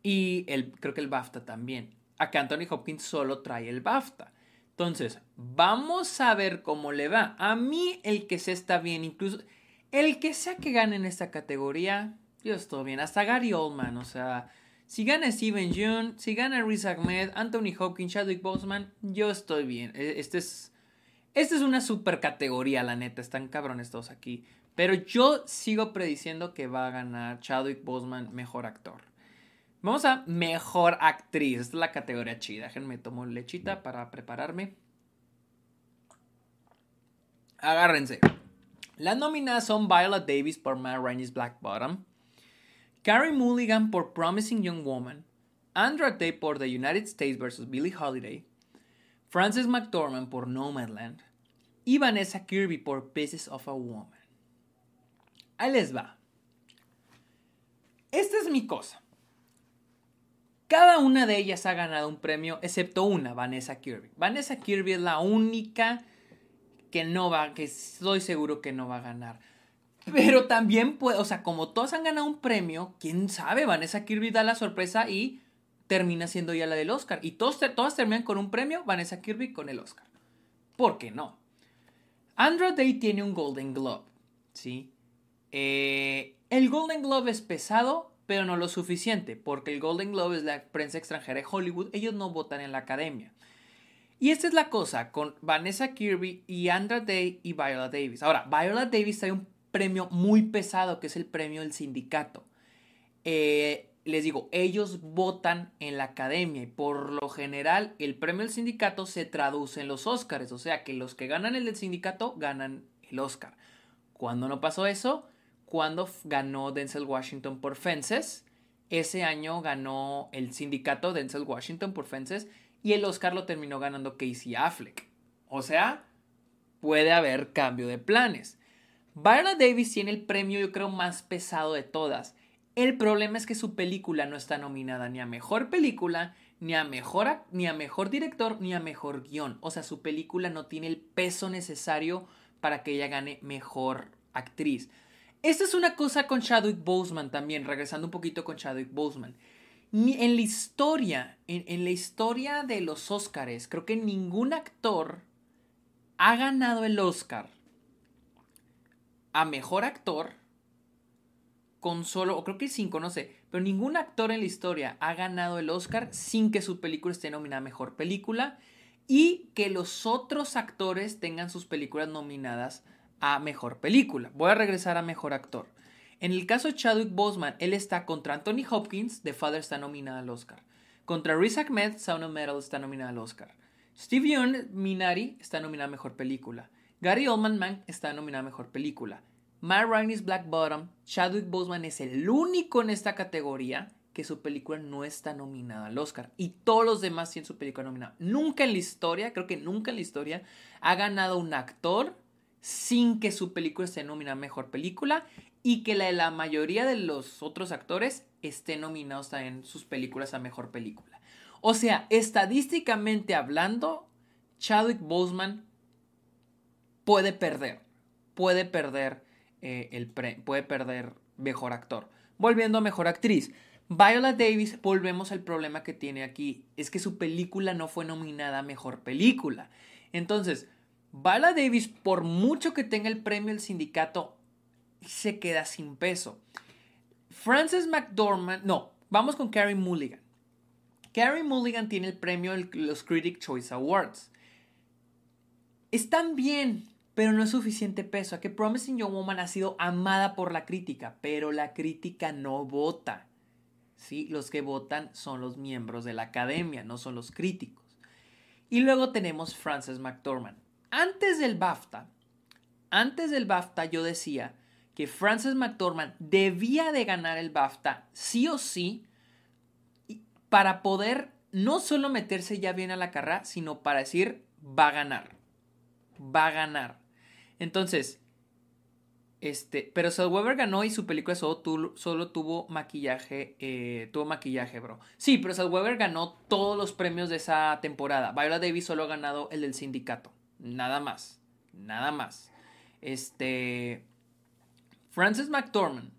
Y el, creo que el BAFTA también. Acá Anthony Hopkins solo trae el BAFTA. Entonces, vamos a ver cómo le va. A mí el que se está bien, incluso el que sea que gane en esta categoría, yo estoy bien. Hasta Gary Oldman, o sea, si gana Steven Yeun, si gana Riz Ahmed, Anthony Hopkins, Chadwick Boseman, yo estoy bien. E, este es esta es una super categoría, la neta. Están cabrones todos aquí. Pero yo sigo prediciendo que va a ganar Chadwick Boseman mejor actor. Vamos a mejor actriz. Esta es la categoría chida. Déjenme tomo lechita para prepararme. Agárrense. Las nominadas son Viola Davis por Matt Rainey's Black Bottom, Carrie Mulligan por Promising Young Woman, Andra Day por The United States vs. Billie Holiday, Frances McDormand por Nomadland y Vanessa Kirby por Pieces of a Woman. Ahí les va. Esta es mi cosa. Cada una de ellas ha ganado un premio, excepto una, Vanessa Kirby. Vanessa Kirby es la única que no va, que estoy seguro que no va a ganar. Pero también puede, o sea, como todas han ganado un premio, quién sabe, Vanessa Kirby da la sorpresa y termina siendo ya la del Oscar. Y todos, todas terminan con un premio, Vanessa Kirby con el Oscar. ¿Por qué no? Andra Day tiene un Golden Globe, ¿sí? Eh, el Golden Globe es pesado, pero no lo suficiente, porque el Golden Globe es la prensa extranjera de Hollywood, ellos no votan en la academia. Y esta es la cosa con Vanessa Kirby y Andra Day y Viola Davis. Ahora, Viola Davis trae un premio muy pesado que es el premio del sindicato. Eh, les digo, ellos votan en la academia y por lo general el premio del sindicato se traduce en los Oscars. O sea que los que ganan el del sindicato ganan el Oscar. ¿Cuándo no pasó eso? Cuando ganó Denzel Washington por Fences. Ese año ganó el sindicato Denzel Washington por Fences y el Oscar lo terminó ganando Casey Affleck. O sea, puede haber cambio de planes. Viola Davis tiene el premio yo creo más pesado de todas. El problema es que su película no está nominada ni a mejor película, ni a mejor, ni a mejor director, ni a mejor guion. O sea, su película no tiene el peso necesario para que ella gane mejor actriz. Esta es una cosa con Chadwick Boseman también, regresando un poquito con Chadwick Boseman en la historia, en, la historia de los Oscars, creo que ningún actor ha ganado el Oscar a mejor actor con solo, o creo que cinco, no sé, pero ningún actor en la historia ha ganado el Oscar sin que su película esté nominada a mejor película y que los otros actores tengan sus películas nominadas a mejor película. Voy a regresar a mejor actor. En el caso de Chadwick Boseman, él está contra Anthony Hopkins, The Father está nominada al Oscar. Contra Riz Ahmed, Sound of Metal está nominada al Oscar. Steve Young, Minari, está nominada a Mejor Película. Gary Oldman Man está nominada a Mejor Película. Matt Rainey's Black Bottom, Chadwick Boseman es el único en esta categoría que su película no está nominada al Oscar. Y todos los demás tienen su película nominada. Nunca en la historia, creo que nunca en la historia, ha ganado un actor sin que su película esté nominada a Mejor Película y que la, la mayoría de los otros actores estén nominados en sus películas a mejor película. O sea, estadísticamente hablando, Chadwick Boseman puede perder, puede perder eh, el puede perder mejor actor. Volviendo a mejor actriz. Viola Davis, volvemos al problema que tiene aquí, es que su película no fue nominada a mejor película. Entonces, Viola Davis, por mucho que tenga el premio del sindicato, se queda sin peso. Frances McDormand, no, vamos con Carrie Mulligan. Carrie Mulligan tiene el premio de los Critic Choice Awards. Están bien, pero no es suficiente peso. A que Promising Young Woman ha sido amada por la crítica, pero la crítica no vota. ¿Sí? Los que votan son los miembros de la academia, no son los críticos. Y luego tenemos Frances McDormand. Antes del BAFTA, antes del BAFTA yo decía que Frances McDormand debía de ganar el BAFTA sí o sí para poder no solo meterse ya bien a la carrera, sino para decir va a ganar. Va a ganar. Entonces, este, pero Weber ganó y su película solo, solo tuvo maquillaje, eh, tuvo maquillaje, bro. Sí, pero Weber ganó todos los premios de esa temporada. Viola Davis solo ha ganado el del sindicato. Nada más. Nada más. Este. Frances McDormand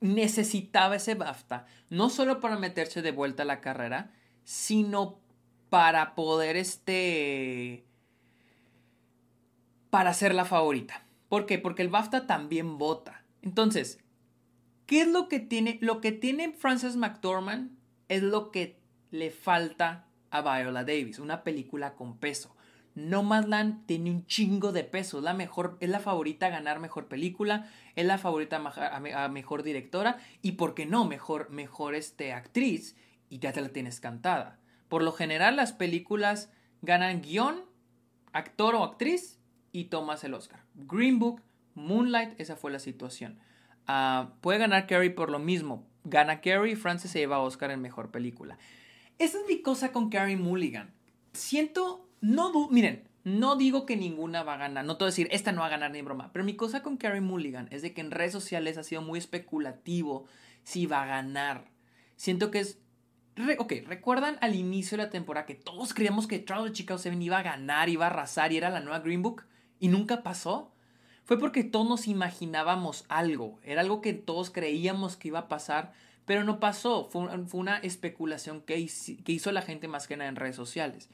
necesitaba ese BAFTA, no solo para meterse de vuelta a la carrera, sino para poder este para ser la favorita. ¿Por qué? Porque el BAFTA también vota. Entonces, ¿qué es lo que tiene? Lo que tiene Frances McDormand es lo que le falta a Viola Davis, una película con peso. Nomadland tiene un chingo de peso. Es la mejor, es la favorita a ganar mejor película, es la favorita a, mejor directora y, ¿por qué no? Mejor, mejor este, actriz y ya te la tienes cantada. Por lo general, las películas ganan guion, actor o actriz y tomas el Oscar. Green Book, Moonlight, esa fue la situación. Ah, puede ganar Carrie por lo mismo. Gana Carrie, Frances se lleva Oscar en mejor película. Esa es mi cosa con Carrie Mulligan. Siento, no, miren, no digo que ninguna va a ganar, no te voy a decir, esta no va a ganar ni broma, pero mi cosa con Carrie Mulligan es de que en redes sociales ha sido muy especulativo si va a ganar. Siento que es... ok, ¿recuerdan al inicio de la temporada que todos creíamos que Charles Chicago 7 iba a ganar, iba a arrasar y era la nueva Green Book? ¿Y nunca pasó? Fue porque todos nos imaginábamos algo, era algo que todos creíamos que iba a pasar, pero no pasó, fue, una especulación que hizo, la gente más que nada en redes sociales.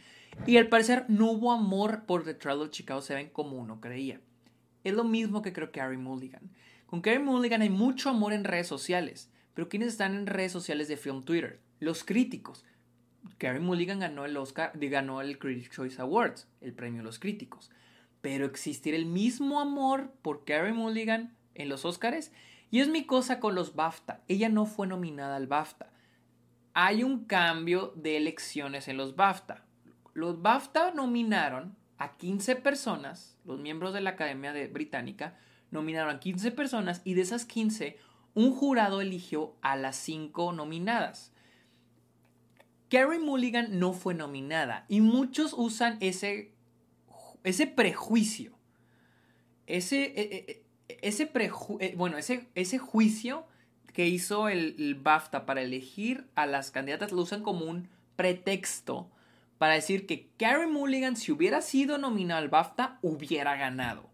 Y al parecer no hubo amor por The Trial Chicago 7 como uno creía. Es lo mismo que creo que Carrie Mulligan. Con Carrie Mulligan hay mucho amor en redes sociales, pero ¿quiénes están en redes sociales de film Twitter? Los críticos. Carrie Mulligan ganó el Oscar, ganó el Critics Choice Awards, el premio de los críticos. Pero existir el mismo amor por Carrie Mulligan en los Oscars y es mi cosa con los BAFTA. Ella no fue nominada al BAFTA. Hay un cambio de elecciones en los BAFTA. Los BAFTA nominaron a 15 personas, los miembros de la Academia de Británica nominaron a 15 personas y de esas 15 un jurado eligió a las 5 nominadas. Carrie Mulligan no fue nominada y muchos usan ese, ese prejuicio, ese, e, e, e, ese, eh, bueno, ese, ese juicio que hizo el, el, BAFTA para elegir a las candidatas lo usan como un pretexto para decir que Carrie Mulligan, si hubiera sido nominada al BAFTA, hubiera ganado.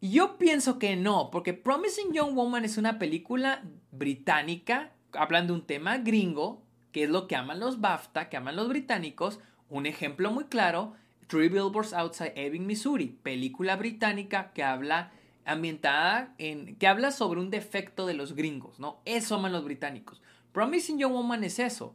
Yo pienso que no, porque Promising Young Woman es una película británica, hablando de un tema gringo, que es lo que aman los BAFTA, que aman los británicos. Un ejemplo muy claro, Three Billboards Outside Ebbing, Missouri, película británica que habla ambientada en que habla sobre un defecto de los gringos, ¿no? Eso aman los británicos. Promising Young Woman es eso.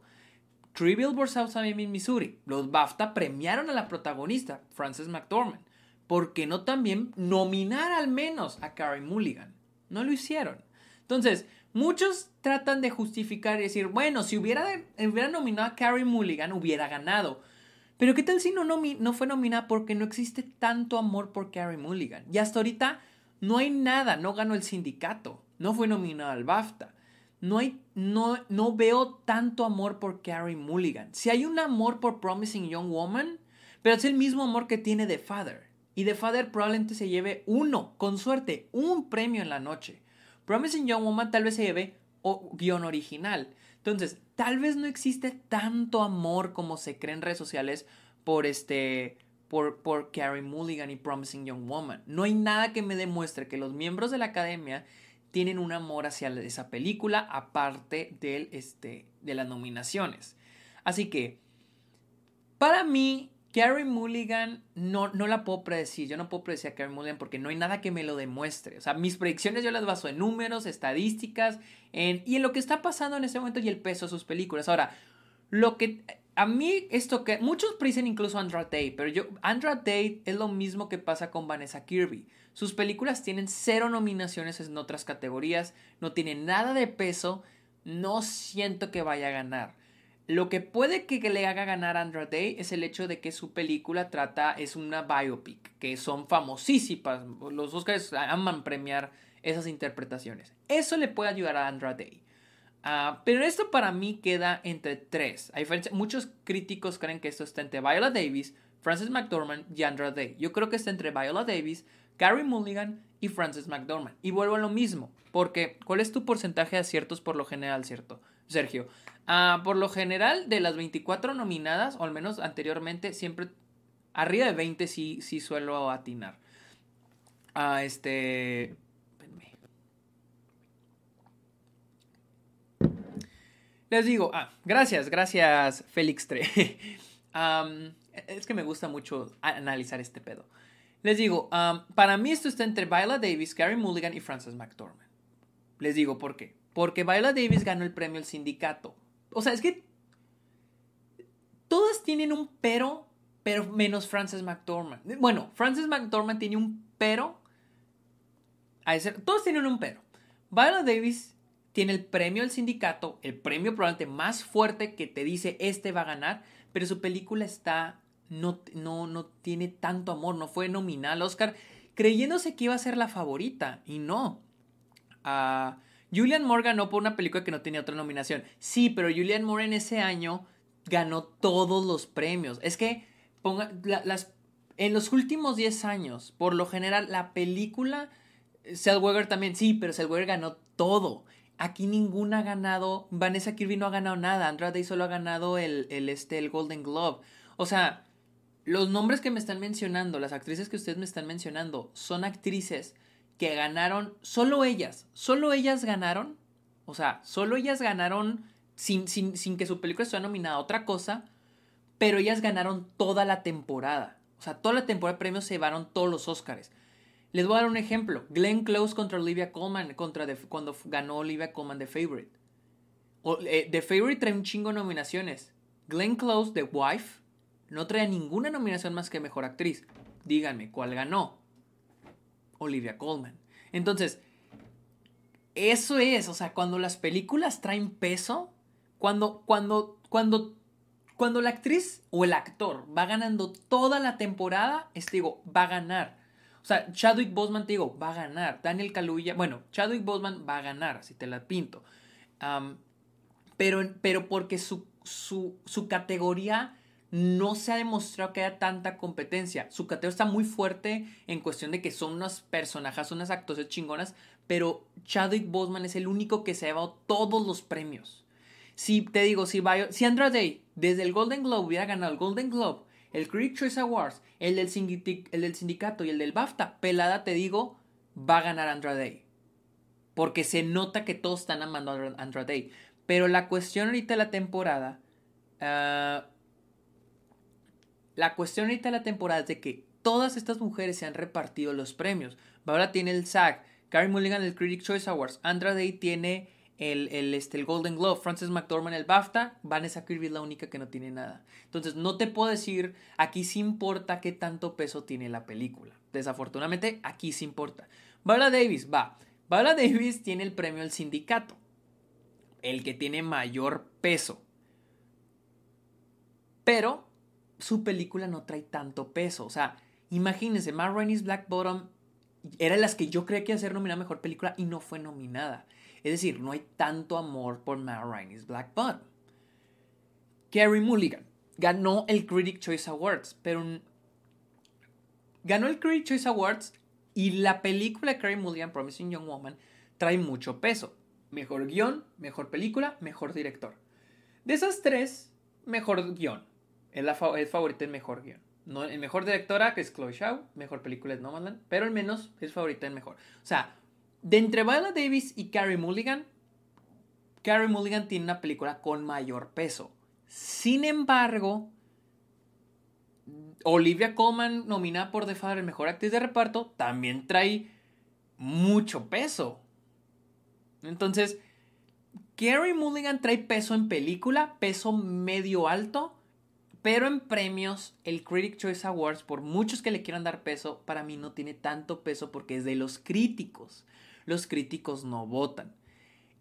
Three Billboards Outside Ebbing, Missouri. Los BAFTA premiaron a la protagonista, Frances McDormand. ¿Por qué no también nominar al menos a Carrie Mulligan? No lo hicieron. Entonces, muchos tratan de justificar y decir, bueno, si hubiera, hubiera nominado a Carrie Mulligan, hubiera ganado. Pero ¿qué tal si no, no fue nominada porque no existe tanto amor por Carrie Mulligan? Y hasta ahorita no hay nada, no ganó el sindicato, no fue nominada al BAFTA no, hay, no, no veo tanto amor por Carrie Mulligan. Si hay un amor por Promising Young Woman, pero es el mismo amor que tiene The Father. Y The Father probablemente se lleve uno, con suerte, un premio en la noche. Promising Young Woman tal vez se lleve o, guion original. Entonces, tal vez no existe tanto amor como se cree en redes sociales por este por, por Carrie Mulligan y Promising Young Woman. No hay nada que me demuestre que los miembros de la academia tienen un amor hacia esa película aparte del, este, de las nominaciones. Así que, para mí, Carrie Mulligan no, no la puedo predecir. Yo no puedo predecir a Carrie Mulligan porque no hay nada que me lo demuestre. O sea, mis predicciones yo las baso en números, estadísticas y en lo que está pasando en ese momento y el peso de sus películas. Ahora, lo que a mí esto que muchos predicen incluso Andra Day, pero yo Andra Day es lo mismo que pasa con Vanessa Kirby. Sus películas tienen cero nominaciones en otras categorías, no tienen nada de peso, no siento que vaya a ganar. Lo que puede que, le haga ganar a Andra Day es el hecho de que su película trata, es una biopic, que son famosísimas. Los Oscars aman premiar esas interpretaciones. Eso le puede ayudar a Andra Day. Ah, pero esto para mí queda entre tres. muchos críticos creen que esto está entre Viola Davis, Frances McDormand y Andra Day. Yo creo que está entre Viola Davis, Carrie Mulligan y Frances McDormand. Y vuelvo a lo mismo, porque ¿cuál es tu porcentaje de aciertos por lo general, cierto? Sergio, ah, por lo general de las 24 nominadas, o al menos anteriormente, siempre arriba de 20 sí, sí suelo atinar. Ah, este... Les digo, ah, gracias, gracias Félix 3. (laughs) es que me gusta mucho analizar este pedo. Les digo, para mí esto está entre Viola Davis, Carrie Mulligan y Frances McDormand. Les digo por qué. Porque Viola Davis ganó el premio al sindicato. O sea, es que todas tienen un pero, pero menos Frances McDormand. Bueno, Frances McDormand tiene un pero. A todos tienen un pero. Viola Davis tiene el premio del sindicato, el premio probablemente más fuerte que te dice este va a ganar, pero su película está no, no, no tiene tanto amor, no fue nominal al Oscar, creyéndose que iba a ser la favorita, y no. Uh, Julian Moore ganó por una película que no tenía otra nominación. Sí, pero Julian Moore en ese año ganó todos los premios. Es que ponga, las, en los últimos 10 años, por lo general, la película, Zellweger también, sí, pero Zellweger ganó todo. Aquí ninguna ha ganado, Vanessa Kirby no ha ganado nada, Andra Day solo ha ganado el, el, este, el Golden Globe. O sea, los nombres que me están mencionando, las actrices que ustedes me están mencionando, son actrices que ganaron, solo ellas, solo ellas ganaron, o sea, solo ellas ganaron sin, sin, sin que su película estuviera nominada a otra cosa, pero ellas ganaron toda la temporada. O sea, toda la temporada de premios se llevaron todos los Oscars. Les voy a dar un ejemplo. Glenn Close contra Olivia Colman, contra cuando ganó Olivia Colman The Favorite. Eh, The Favorite trae un chingo de nominaciones. Glenn Close, The Wife, no trae ninguna nominación más que Mejor Actriz. Díganme, ¿cuál ganó? Olivia Colman. Entonces, eso es, o sea, cuando las películas traen peso, cuando, cuando, cuando, cuando la actriz o el actor va ganando toda la temporada, es, digo, va a ganar. O sea, Chadwick Boseman, te digo, va a ganar. Daniel Kaluuya, bueno, Chadwick Boseman va a ganar, si te la pinto. pero, pero porque su, su, su categoría no se ha demostrado que haya tanta competencia. Su categoría está muy fuerte en cuestión de que son unos personajes, unas actuaciones chingonas, pero Chadwick Boseman es el único que se ha llevado todos los premios. Si te digo, si, si Andra Day desde el Golden Globe hubiera ganado el Golden Globe, el Critics Choice Awards, el del, el del sindicato y el del BAFTA, pelada te digo, va a ganar Andra Day. Porque se nota que todos están amando a Andra Day. Pero la cuestión ahorita de la temporada... Ah, la cuestión ahorita de la temporada es de que todas estas mujeres se han repartido los premios. Barbara tiene el SAG, Carrie Mulligan el Critics Choice Awards, Andra Day tiene el, el, este, el Golden Globe, Frances McDormand el BAFTA, Vanessa Kirby es la única que no tiene nada. Entonces no te puedo decir, aquí sí importa qué tanto peso tiene la película. Desafortunadamente, aquí sí importa. Barbara Davis, va. Barbara Davis tiene el premio al sindicato, el que tiene mayor peso. Pero su película no trae tanto peso. O sea, imagínense, Matt Rainey's Black Bottom era las que yo creía que iba a ser nominada mejor película y no fue nominada. Es decir, no hay tanto amor por Matt Rainey's Black Bottom. Carrie Mulligan ganó el Critic Choice Awards, pero ganó el Critic Choice Awards y la película de Carrie Mulligan, Promising Young Woman, trae mucho peso. Mejor guion, mejor película, mejor director. De esas tres, mejor guion. Es, la favorita en mejor guion. No, en mejor directora, que es Chloe Shaw. Mejor película es Nomadland. Pero al menos es favorita en mejor. O sea, de entre Viola Davis y Carrie Mulligan, Carrie Mulligan tiene una película con mayor peso. Sin embargo, Olivia Colman, nominada por The Father, mejor actriz de reparto, también trae mucho peso. Entonces, Carrie Mulligan trae peso en película, peso medio alto, pero en premios, el Critic Choice Awards, por muchos que le quieran dar peso, para mí no tiene tanto peso porque es de los críticos. Los críticos no votan.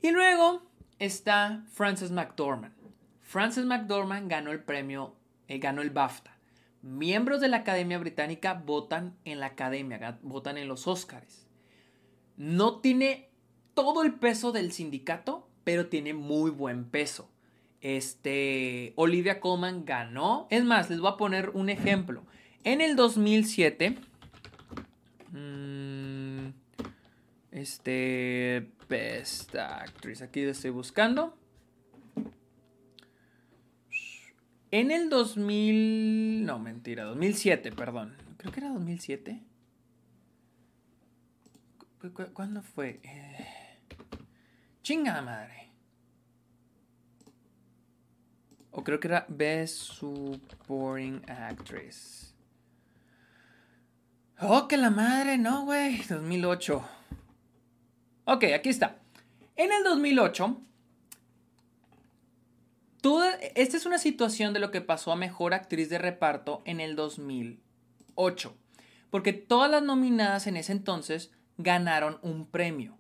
Y luego está Frances McDormand. Frances McDormand ganó el premio, eh, ganó el BAFTA. Miembros de la Academia Británica votan en la Academia, votan en los Oscars. No tiene todo el peso del sindicato, pero tiene muy buen peso este, Olivia Colman ganó. Es más, les voy a poner un ejemplo. En el 2007, mm, este, Best Actress, aquí lo estoy buscando. En el 2000, no, mentira, 2007, perdón. Creo que era 2007. ¿Cuándo fue? Eh, chinga madre. O creo que era Best Supporting Actress. Oh, que la madre, no, güey. 2008. Ok, aquí está. En el 2008, esta es una situación de lo que pasó a Mejor Actriz de Reparto en el 2008. Porque todas las nominadas en ese entonces ganaron un premio.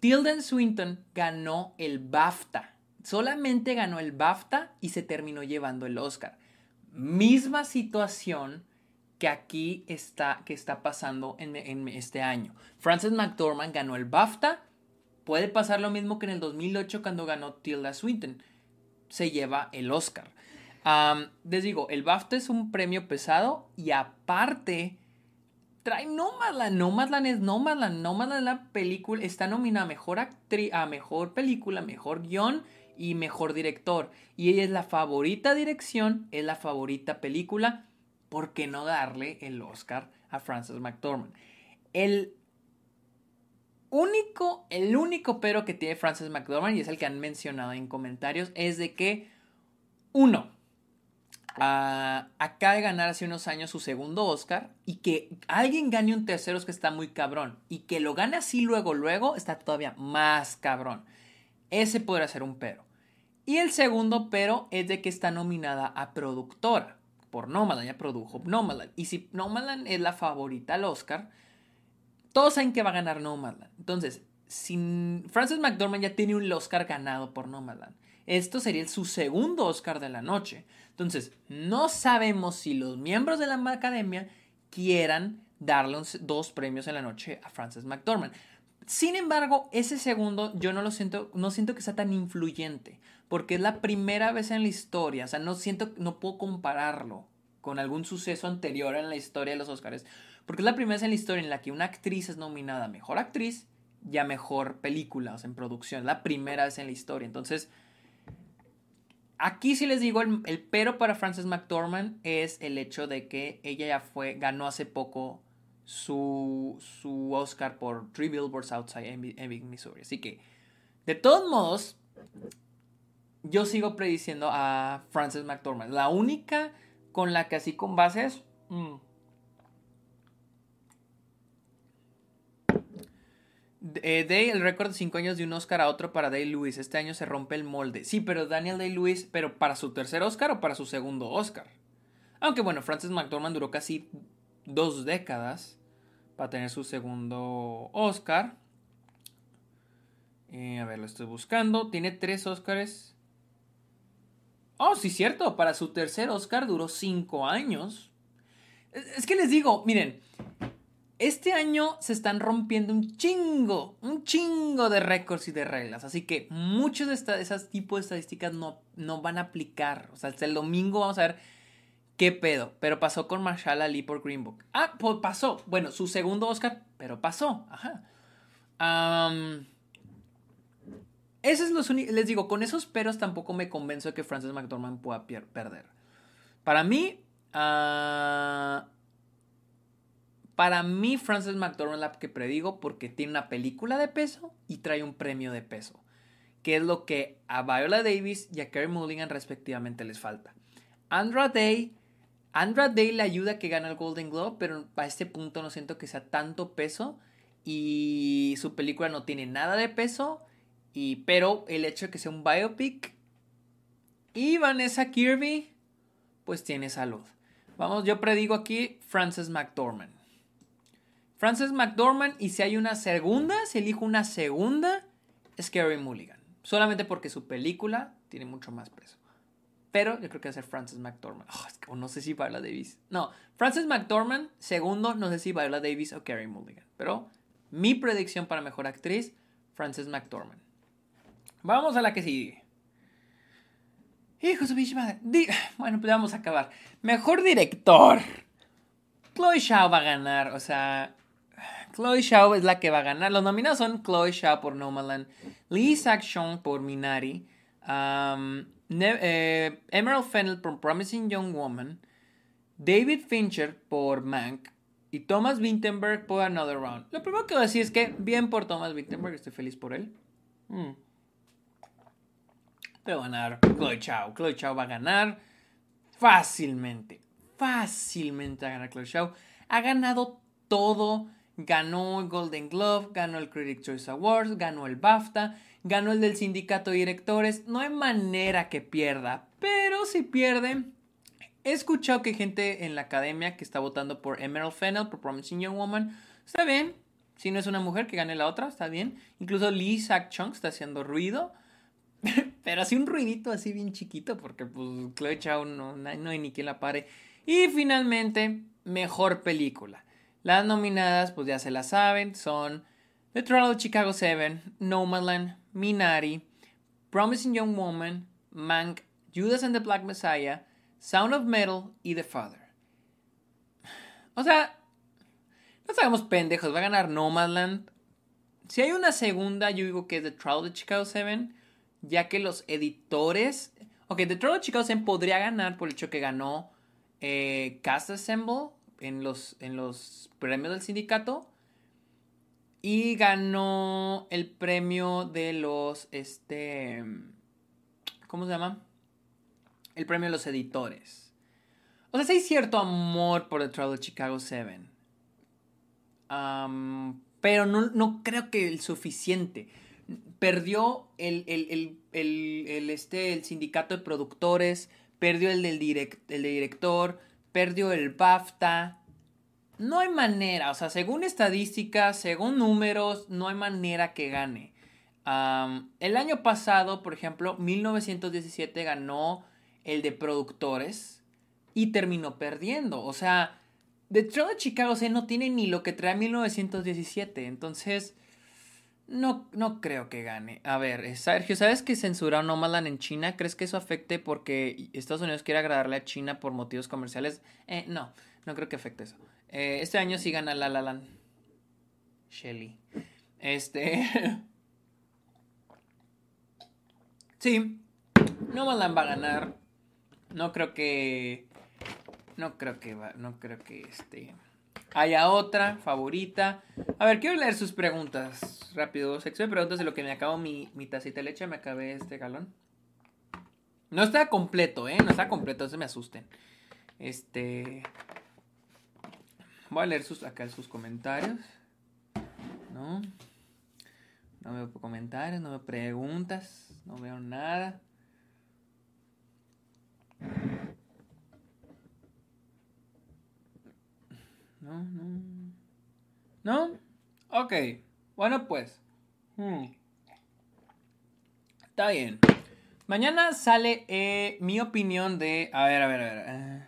Tilden Swinton ganó el BAFTA. Solamente ganó el BAFTA y se terminó llevando el Oscar. Misma situación que aquí está, que está pasando en, este año. Frances McDormand ganó el BAFTA. Puede pasar lo mismo que en el 2008 cuando ganó Tilda Swinton. Se lleva el Oscar. les digo, el BAFTA es un premio pesado y aparte trae Nomadland. Nomadland es Nomadland. Nomadland la película está nominada a mejor actriz, a mejor película, mejor guion y mejor director. Y ella es la favorita dirección, es la favorita película. ¿Por qué no darle el Oscar a Frances McDormand? El único, el único pero que tiene Frances McDormand, y es el que han mencionado en comentarios, es de que, uno, acaba de ganar hace unos años su segundo Oscar y que alguien gane un tercero es que está muy cabrón. Y que lo gane así luego, luego, está todavía más cabrón. Ese podrá ser un pero. Y el segundo pero es de que está nominada a productora por Nomadland, ya produjo Nomadland. Y si Nomadland es la favorita al Oscar, todos saben que va a ganar Nomadland. Entonces, si Frances McDormand ya tiene un Oscar ganado por Nomadland. Esto sería su segundo Oscar de la noche. Entonces, no sabemos si los miembros de la academia quieran darle dos premios en la noche a Frances McDormand. Sin embargo, ese segundo yo no lo siento, no siento que sea tan influyente, porque es la primera vez en la historia, o sea, no siento, no puedo compararlo con algún suceso anterior en la historia de los Oscars, porque es la primera vez en la historia en la que una actriz es nominada a mejor actriz y a mejor película, o sea, en producción, la primera vez en la historia. Entonces, Aquí sí les digo, el, pero para Frances McDormand es el hecho de que ella ya fue, ganó hace poco su, su Oscar por Three Billboards Outside Ebbing, Missouri. Así que, de todos modos, yo sigo prediciendo a Frances McDormand. La única con la que así con bases... Mm, Eh, Day, el récord de 5 años de un Oscar a otro para Day Lewis. Este año se rompe el molde. Sí, pero Daniel Day Lewis, pero para su tercer Oscar o para su segundo Oscar. Aunque bueno, Frances McDormand duró casi dos décadas para tener su segundo Oscar. Eh, a ver, lo estoy buscando. Tiene tres Oscars. Oh, sí, cierto. Para su tercer Oscar duró 5 años. Es que les digo, miren, este año se están rompiendo un chingo, un chingo de récords y de reglas. Así que muchos de esas tipos de estadísticas no, no van a aplicar. O sea, hasta el domingo vamos a ver qué pedo. Pero pasó con Marshall Ali por Green Book. Ah, pues pasó. Bueno, su segundo Oscar, pero pasó. Ajá. Ese es los Les digo, con esos peros tampoco me convenzo de que Frances McDormand pueda perder. Para mí, uh, para mí, Frances McDormand la que predigo porque tiene una película de peso y trae un premio de peso, que es lo que a Viola Davis y a Kerry Mulligan respectivamente les falta. Andra Day, Andra Day le ayuda a que gane el Golden Globe, pero a este punto no siento que sea tanto peso y su película no tiene nada de peso, y, pero el hecho de que sea un biopic y Vanessa Kirby, pues tiene salud. Vamos, yo predigo aquí Frances McDormand. Frances McDormand y si hay una segunda, si elijo una segunda, es Gary Mulligan. Solamente porque su película tiene mucho más peso. Pero yo creo que va a ser Frances McDormand. Oh, no sé si Viola Davis. No, Frances McDormand, segundo, no sé si Viola Davis o Carrie Mulligan. Pero mi predicción para mejor actriz, Frances McDormand. Vamos a la que sigue. Hijo de su madre. Bueno, pues vamos a acabar. Mejor director. Chloe Shaw va a ganar. O sea, Chloe Shaw es la que va a ganar. Los nominados son Chloe Shaw por Nomadland, Lee Sak-shong por Minari, um, eh, Emerald Fennell por Promising Young Woman, David Fincher por Mank y Thomas Vinterberg por Another Round. Lo primero que voy a decir es que bien por Thomas Vinterberg, estoy feliz por él. Mm. va a ganar Chloe Shaw. Chloe Shaw va a ganar fácilmente. Fácilmente a ganar Chloe Shaw. Ha ganado todo ganó el Golden Glove, ganó el Critics' Choice Awards, ganó el BAFTA, ganó el del sindicato de directores. No hay manera que pierda, pero si pierde, he escuchado que hay gente en la academia que está votando por Emerald Fennel, por Promising Young Woman. Está bien, Si no es una mujer, que gane la otra, está bien. Incluso Lee Sak Chung está haciendo ruido. (laughs) Pero así un ruidito así bien chiquito, porque pues Chloe Chao no, no hay ni quien la pare. Y finalmente, mejor película. Las nominadas, pues ya se la saben, son The Trial of Chicago 7, Nomadland, Minari, Promising Young Woman, Mank, Judas and the Black Messiah, Sound of Metal y The Father. O sea, no sabemos pendejos, va a ganar Nomadland. Si hay una segunda, yo digo que es The Trial of Chicago 7, ya que los editores... Ok, The Trial of Chicago 7 podría ganar por el hecho que ganó eh, Cast Assemble en los, en los premios del sindicato. Y ganó el premio de los, este, ¿cómo se llama? El premio de los editores. O sea, sí hay cierto amor por The of Chicago 7. pero no, creo que el suficiente. Perdió el, el, este, el sindicato de productores, perdió el del el director, perdió el BAFTA. No hay manera, o sea, según estadísticas, según números, no hay manera que gane. el año pasado, por ejemplo, 1917 ganó el de productores y terminó perdiendo. O sea, Detroit de Chicago se no tiene ni lo que trae 1917. Entonces, no, no creo que gane. A ver, Sergio, ¿sabes que censuraron Nomadland en China? ¿Crees que eso afecte porque Estados Unidos quiere agradarle a China por motivos comerciales? Eh, no, no creo que afecte eso. Eh, este año sí gana La La Land. Shelly. Este. (laughs) sí, Nomadland va a ganar. No creo que. No creo que va. No creo que este haya otra favorita. A ver, quiero leer sus preguntas. Rápido, sección de preguntas de lo que me acabo mi, mi tacita de leche. Me acabé este galón. No está completo, ¿eh? No está completo, no se me asusten. Este. Voy a leer sus, acá sus comentarios. No. No veo comentarios, no veo preguntas, no veo nada. No, no. ¿No? Ok. Bueno, pues. Hmm. Está bien. Mañana sale eh, mi opinión de. A ver, a ver, a ver. Eh.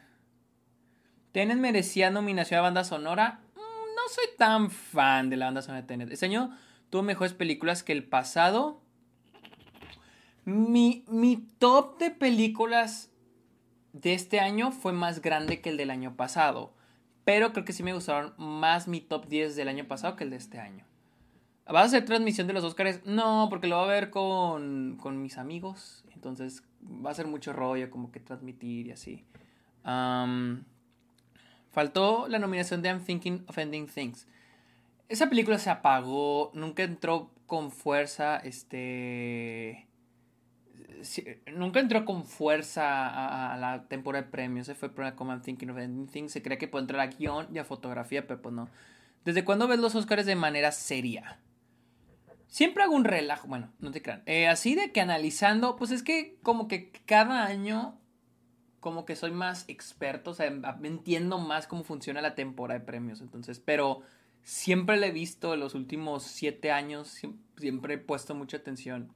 ¿Tenet merecía nominación a banda sonora? Mm, no soy tan fan de la banda sonora de Tenet. Este año tuvo mejores películas que el pasado. Mi, mi top de películas de este año fue más grande que el del año pasado. Pero creo que sí me gustaron más mi top 10 del año pasado que el de este año. ¿Vas a hacer transmisión de los Oscars? No, porque lo voy a ver con, con mis amigos. Entonces va a ser mucho rollo como que transmitir y así. faltó la nominación de I'm Thinking of Ending Things. Esa película se apagó, nunca entró con fuerza, este nunca entró con fuerza a, la temporada de premios. Se fue por como I'm Thinking of Anything. Se cree que puede entrar a guion y a fotografía, pero pues no. ¿Desde cuándo ves los Oscars de manera seria? Siempre hago un relajo, bueno, no te crean. Eh, así de que analizando, pues es que como que cada año, como que soy más experto, o sea, entiendo más cómo funciona la temporada de premios. Entonces, pero siempre le he visto en los últimos siete años, siempre he puesto mucha atención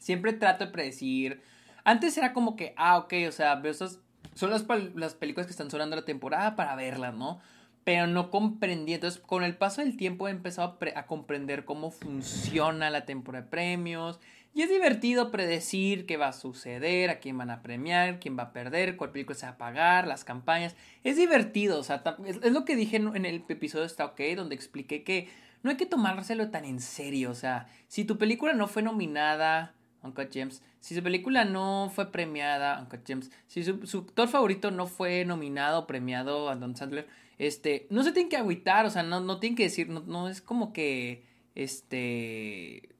Siempre trato de predecir. Antes era como que, ah, ok, o sea, veo esas. Son las, las películas que están sonando la temporada para verlas, ¿no? Pero no comprendí. Entonces, con el paso del tiempo he empezado a, comprender cómo funciona la temporada de premios. Y es divertido predecir qué va a suceder, a quién van a premiar, quién va a perder, cuál película se va a pagar, las campañas. Es divertido, o sea, es, lo que dije en el episodio Está OK, donde expliqué que no hay que tomárselo tan en serio. O sea, si tu película no fue nominada Uncut Gems. Si su película no fue premiada, Uncut Gems. Si su, actor favorito no fue nominado o premiado, a Don Sandler, este, no se tiene que agüitar, o sea, no, no tienen que decir, no, no es como que, este,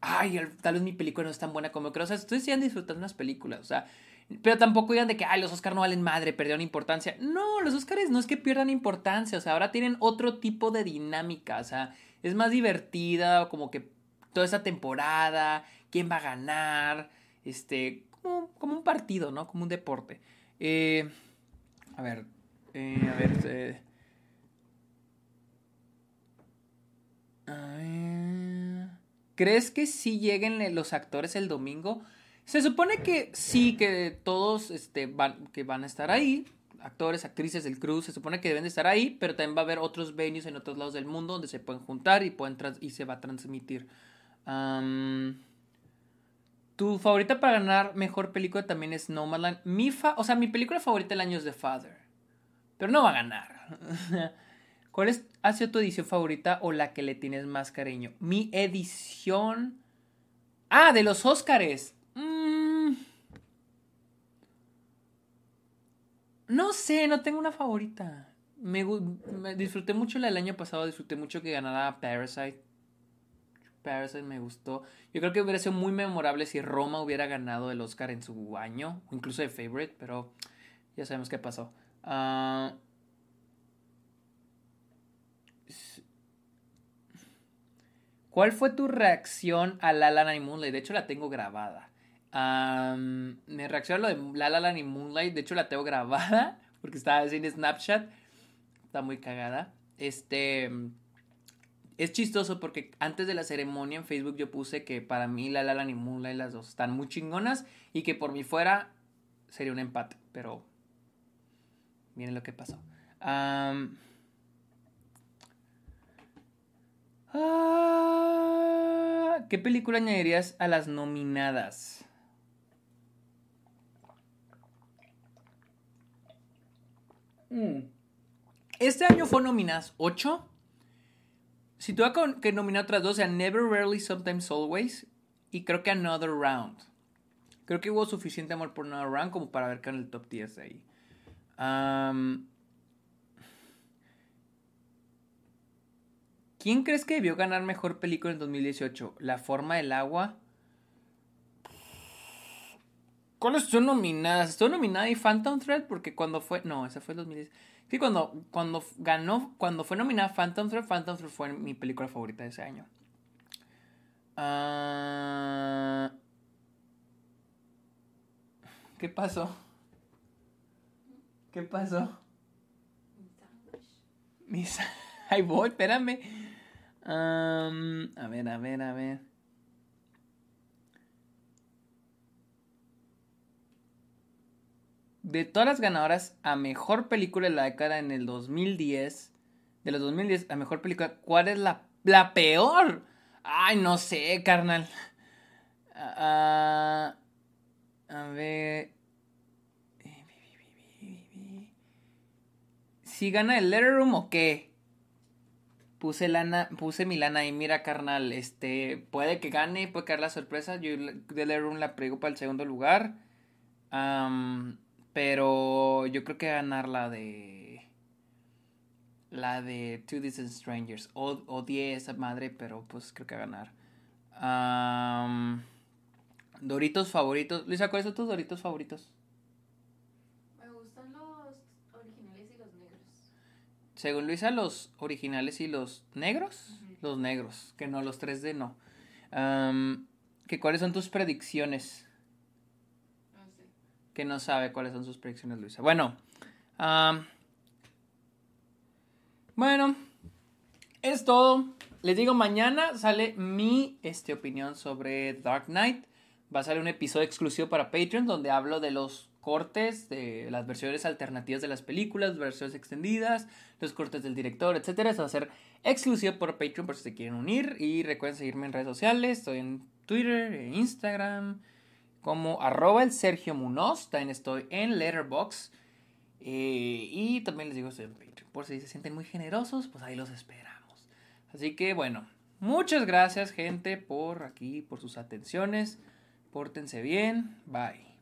ay, tal vez mi película no es tan buena como creo. O sea, ustedes sigan disfrutando unas películas, o sea, pero tampoco digan de que, ay, los Oscars no valen madre, perdieron importancia. No, los Oscars no es que pierdan importancia, o sea, ahora tienen otro tipo de dinámica, o sea, es más divertida, como que toda esa temporada, quién va a ganar, este, como, un partido, ¿no? Como un deporte. Eh, a ver, eh, a ver. Eh. ¿Crees que sí lleguen los actores el domingo? Se supone que sí, que todos este, van, que van a estar ahí. Actores, actrices del crew, se supone que deben de estar ahí, pero también va a haber otros venues en otros lados del mundo donde se pueden juntar y, pueden y se va a transmitir. Tu favorita para ganar mejor película también es Nomadland. Mi fa o sea, mi película favorita del año es The Father. Pero no va a ganar. (laughs) ¿Cuál es, ha sido tu edición favorita o la que le tienes más cariño? Mi edición. Ah, de los Óscares. Mm. No sé, no tengo una favorita. Me, disfruté mucho la del año pasado, disfruté mucho que ganara Parasite. Parasite me gustó. Yo creo que hubiera sido muy memorable si Roma hubiera ganado el Oscar en su año, o incluso de Favorite, pero ya sabemos qué pasó. Ah, ¿Cuál fue tu reacción a La La Land y Moonlight? De hecho, la tengo grabada. mi reacción a lo de La La Land y Moonlight, de hecho, la tengo grabada (laughs) porque estaba haciendo Snapchat. Está muy cagada. Este. Es chistoso porque antes de la ceremonia en Facebook yo puse que para mí La La Land y Moonlight las dos están muy chingonas y que por mí fuera sería un empate. Pero. Miren lo que pasó. Ah, ¿Qué película añadirías a las nominadas? Mm. Este año fue nominadas 8. Si tuve que nominar otras dos, sea Never, Rarely, Sometimes, Always. Y creo que Another Round. Creo que hubo suficiente amor por Another Round como para ver que en el top 10 de ahí. ¿Quién crees que debió ganar mejor película en 2018? ¿La forma del agua? ¿Cuáles son nominadas? Estoy nominada y Phantom Thread porque cuando fue. No, esa fue el 2010. Sí, cuando, cuando ganó. Cuando fue nominada Phantom Thread, Phantom Thread fue mi película favorita de ese año. Ah, ¿Qué pasó? ¿Qué pasó? Mis. (laughs) Ahí voy, espérame a ver, a ver, a ver. De todas las ganadoras a mejor película de la década en el 2010, de los 2010 a mejor película, ¿cuál es la, la peor? Ay, no sé, carnal. a ver. Si gana el Letter Room o qué? puse lana, puse mi lana y mira, carnal, este, puede que gane, puede caer la sorpresa. Yo de Leroon la prego para el segundo lugar. Pero yo creo que ganar la de. La de Two Distant Strangers. O, odié esa madre, pero pues creo que a ganar. Doritos favoritos. Luisa, ¿cuáles son tus Doritos favoritos? Según Luisa, los originales y los negros. Los negros, que no, los 3D no. que ¿Cuáles son tus predicciones? Que no sabe cuáles son sus predicciones, Luisa. Bueno. bueno. Es todo. Les digo, mañana sale mi este, opinión sobre Dark Knight. Va a salir un episodio exclusivo para Patreon donde hablo de los cortes de las versiones alternativas de las películas, versiones extendidas, los cortes del director, etcétera. Eso va a ser exclusivo por Patreon por si se quieren unir. Y recuerden seguirme en redes sociales. Estoy en Twitter, en Instagram, como arroba el Sergio Munoz, también estoy en Letterbox eh, y también les digo estoy en Patreon, por si se sienten muy generosos, pues ahí los esperamos. Así que bueno, muchas gracias gente por aquí, por sus atenciones, pórtense bien, bye.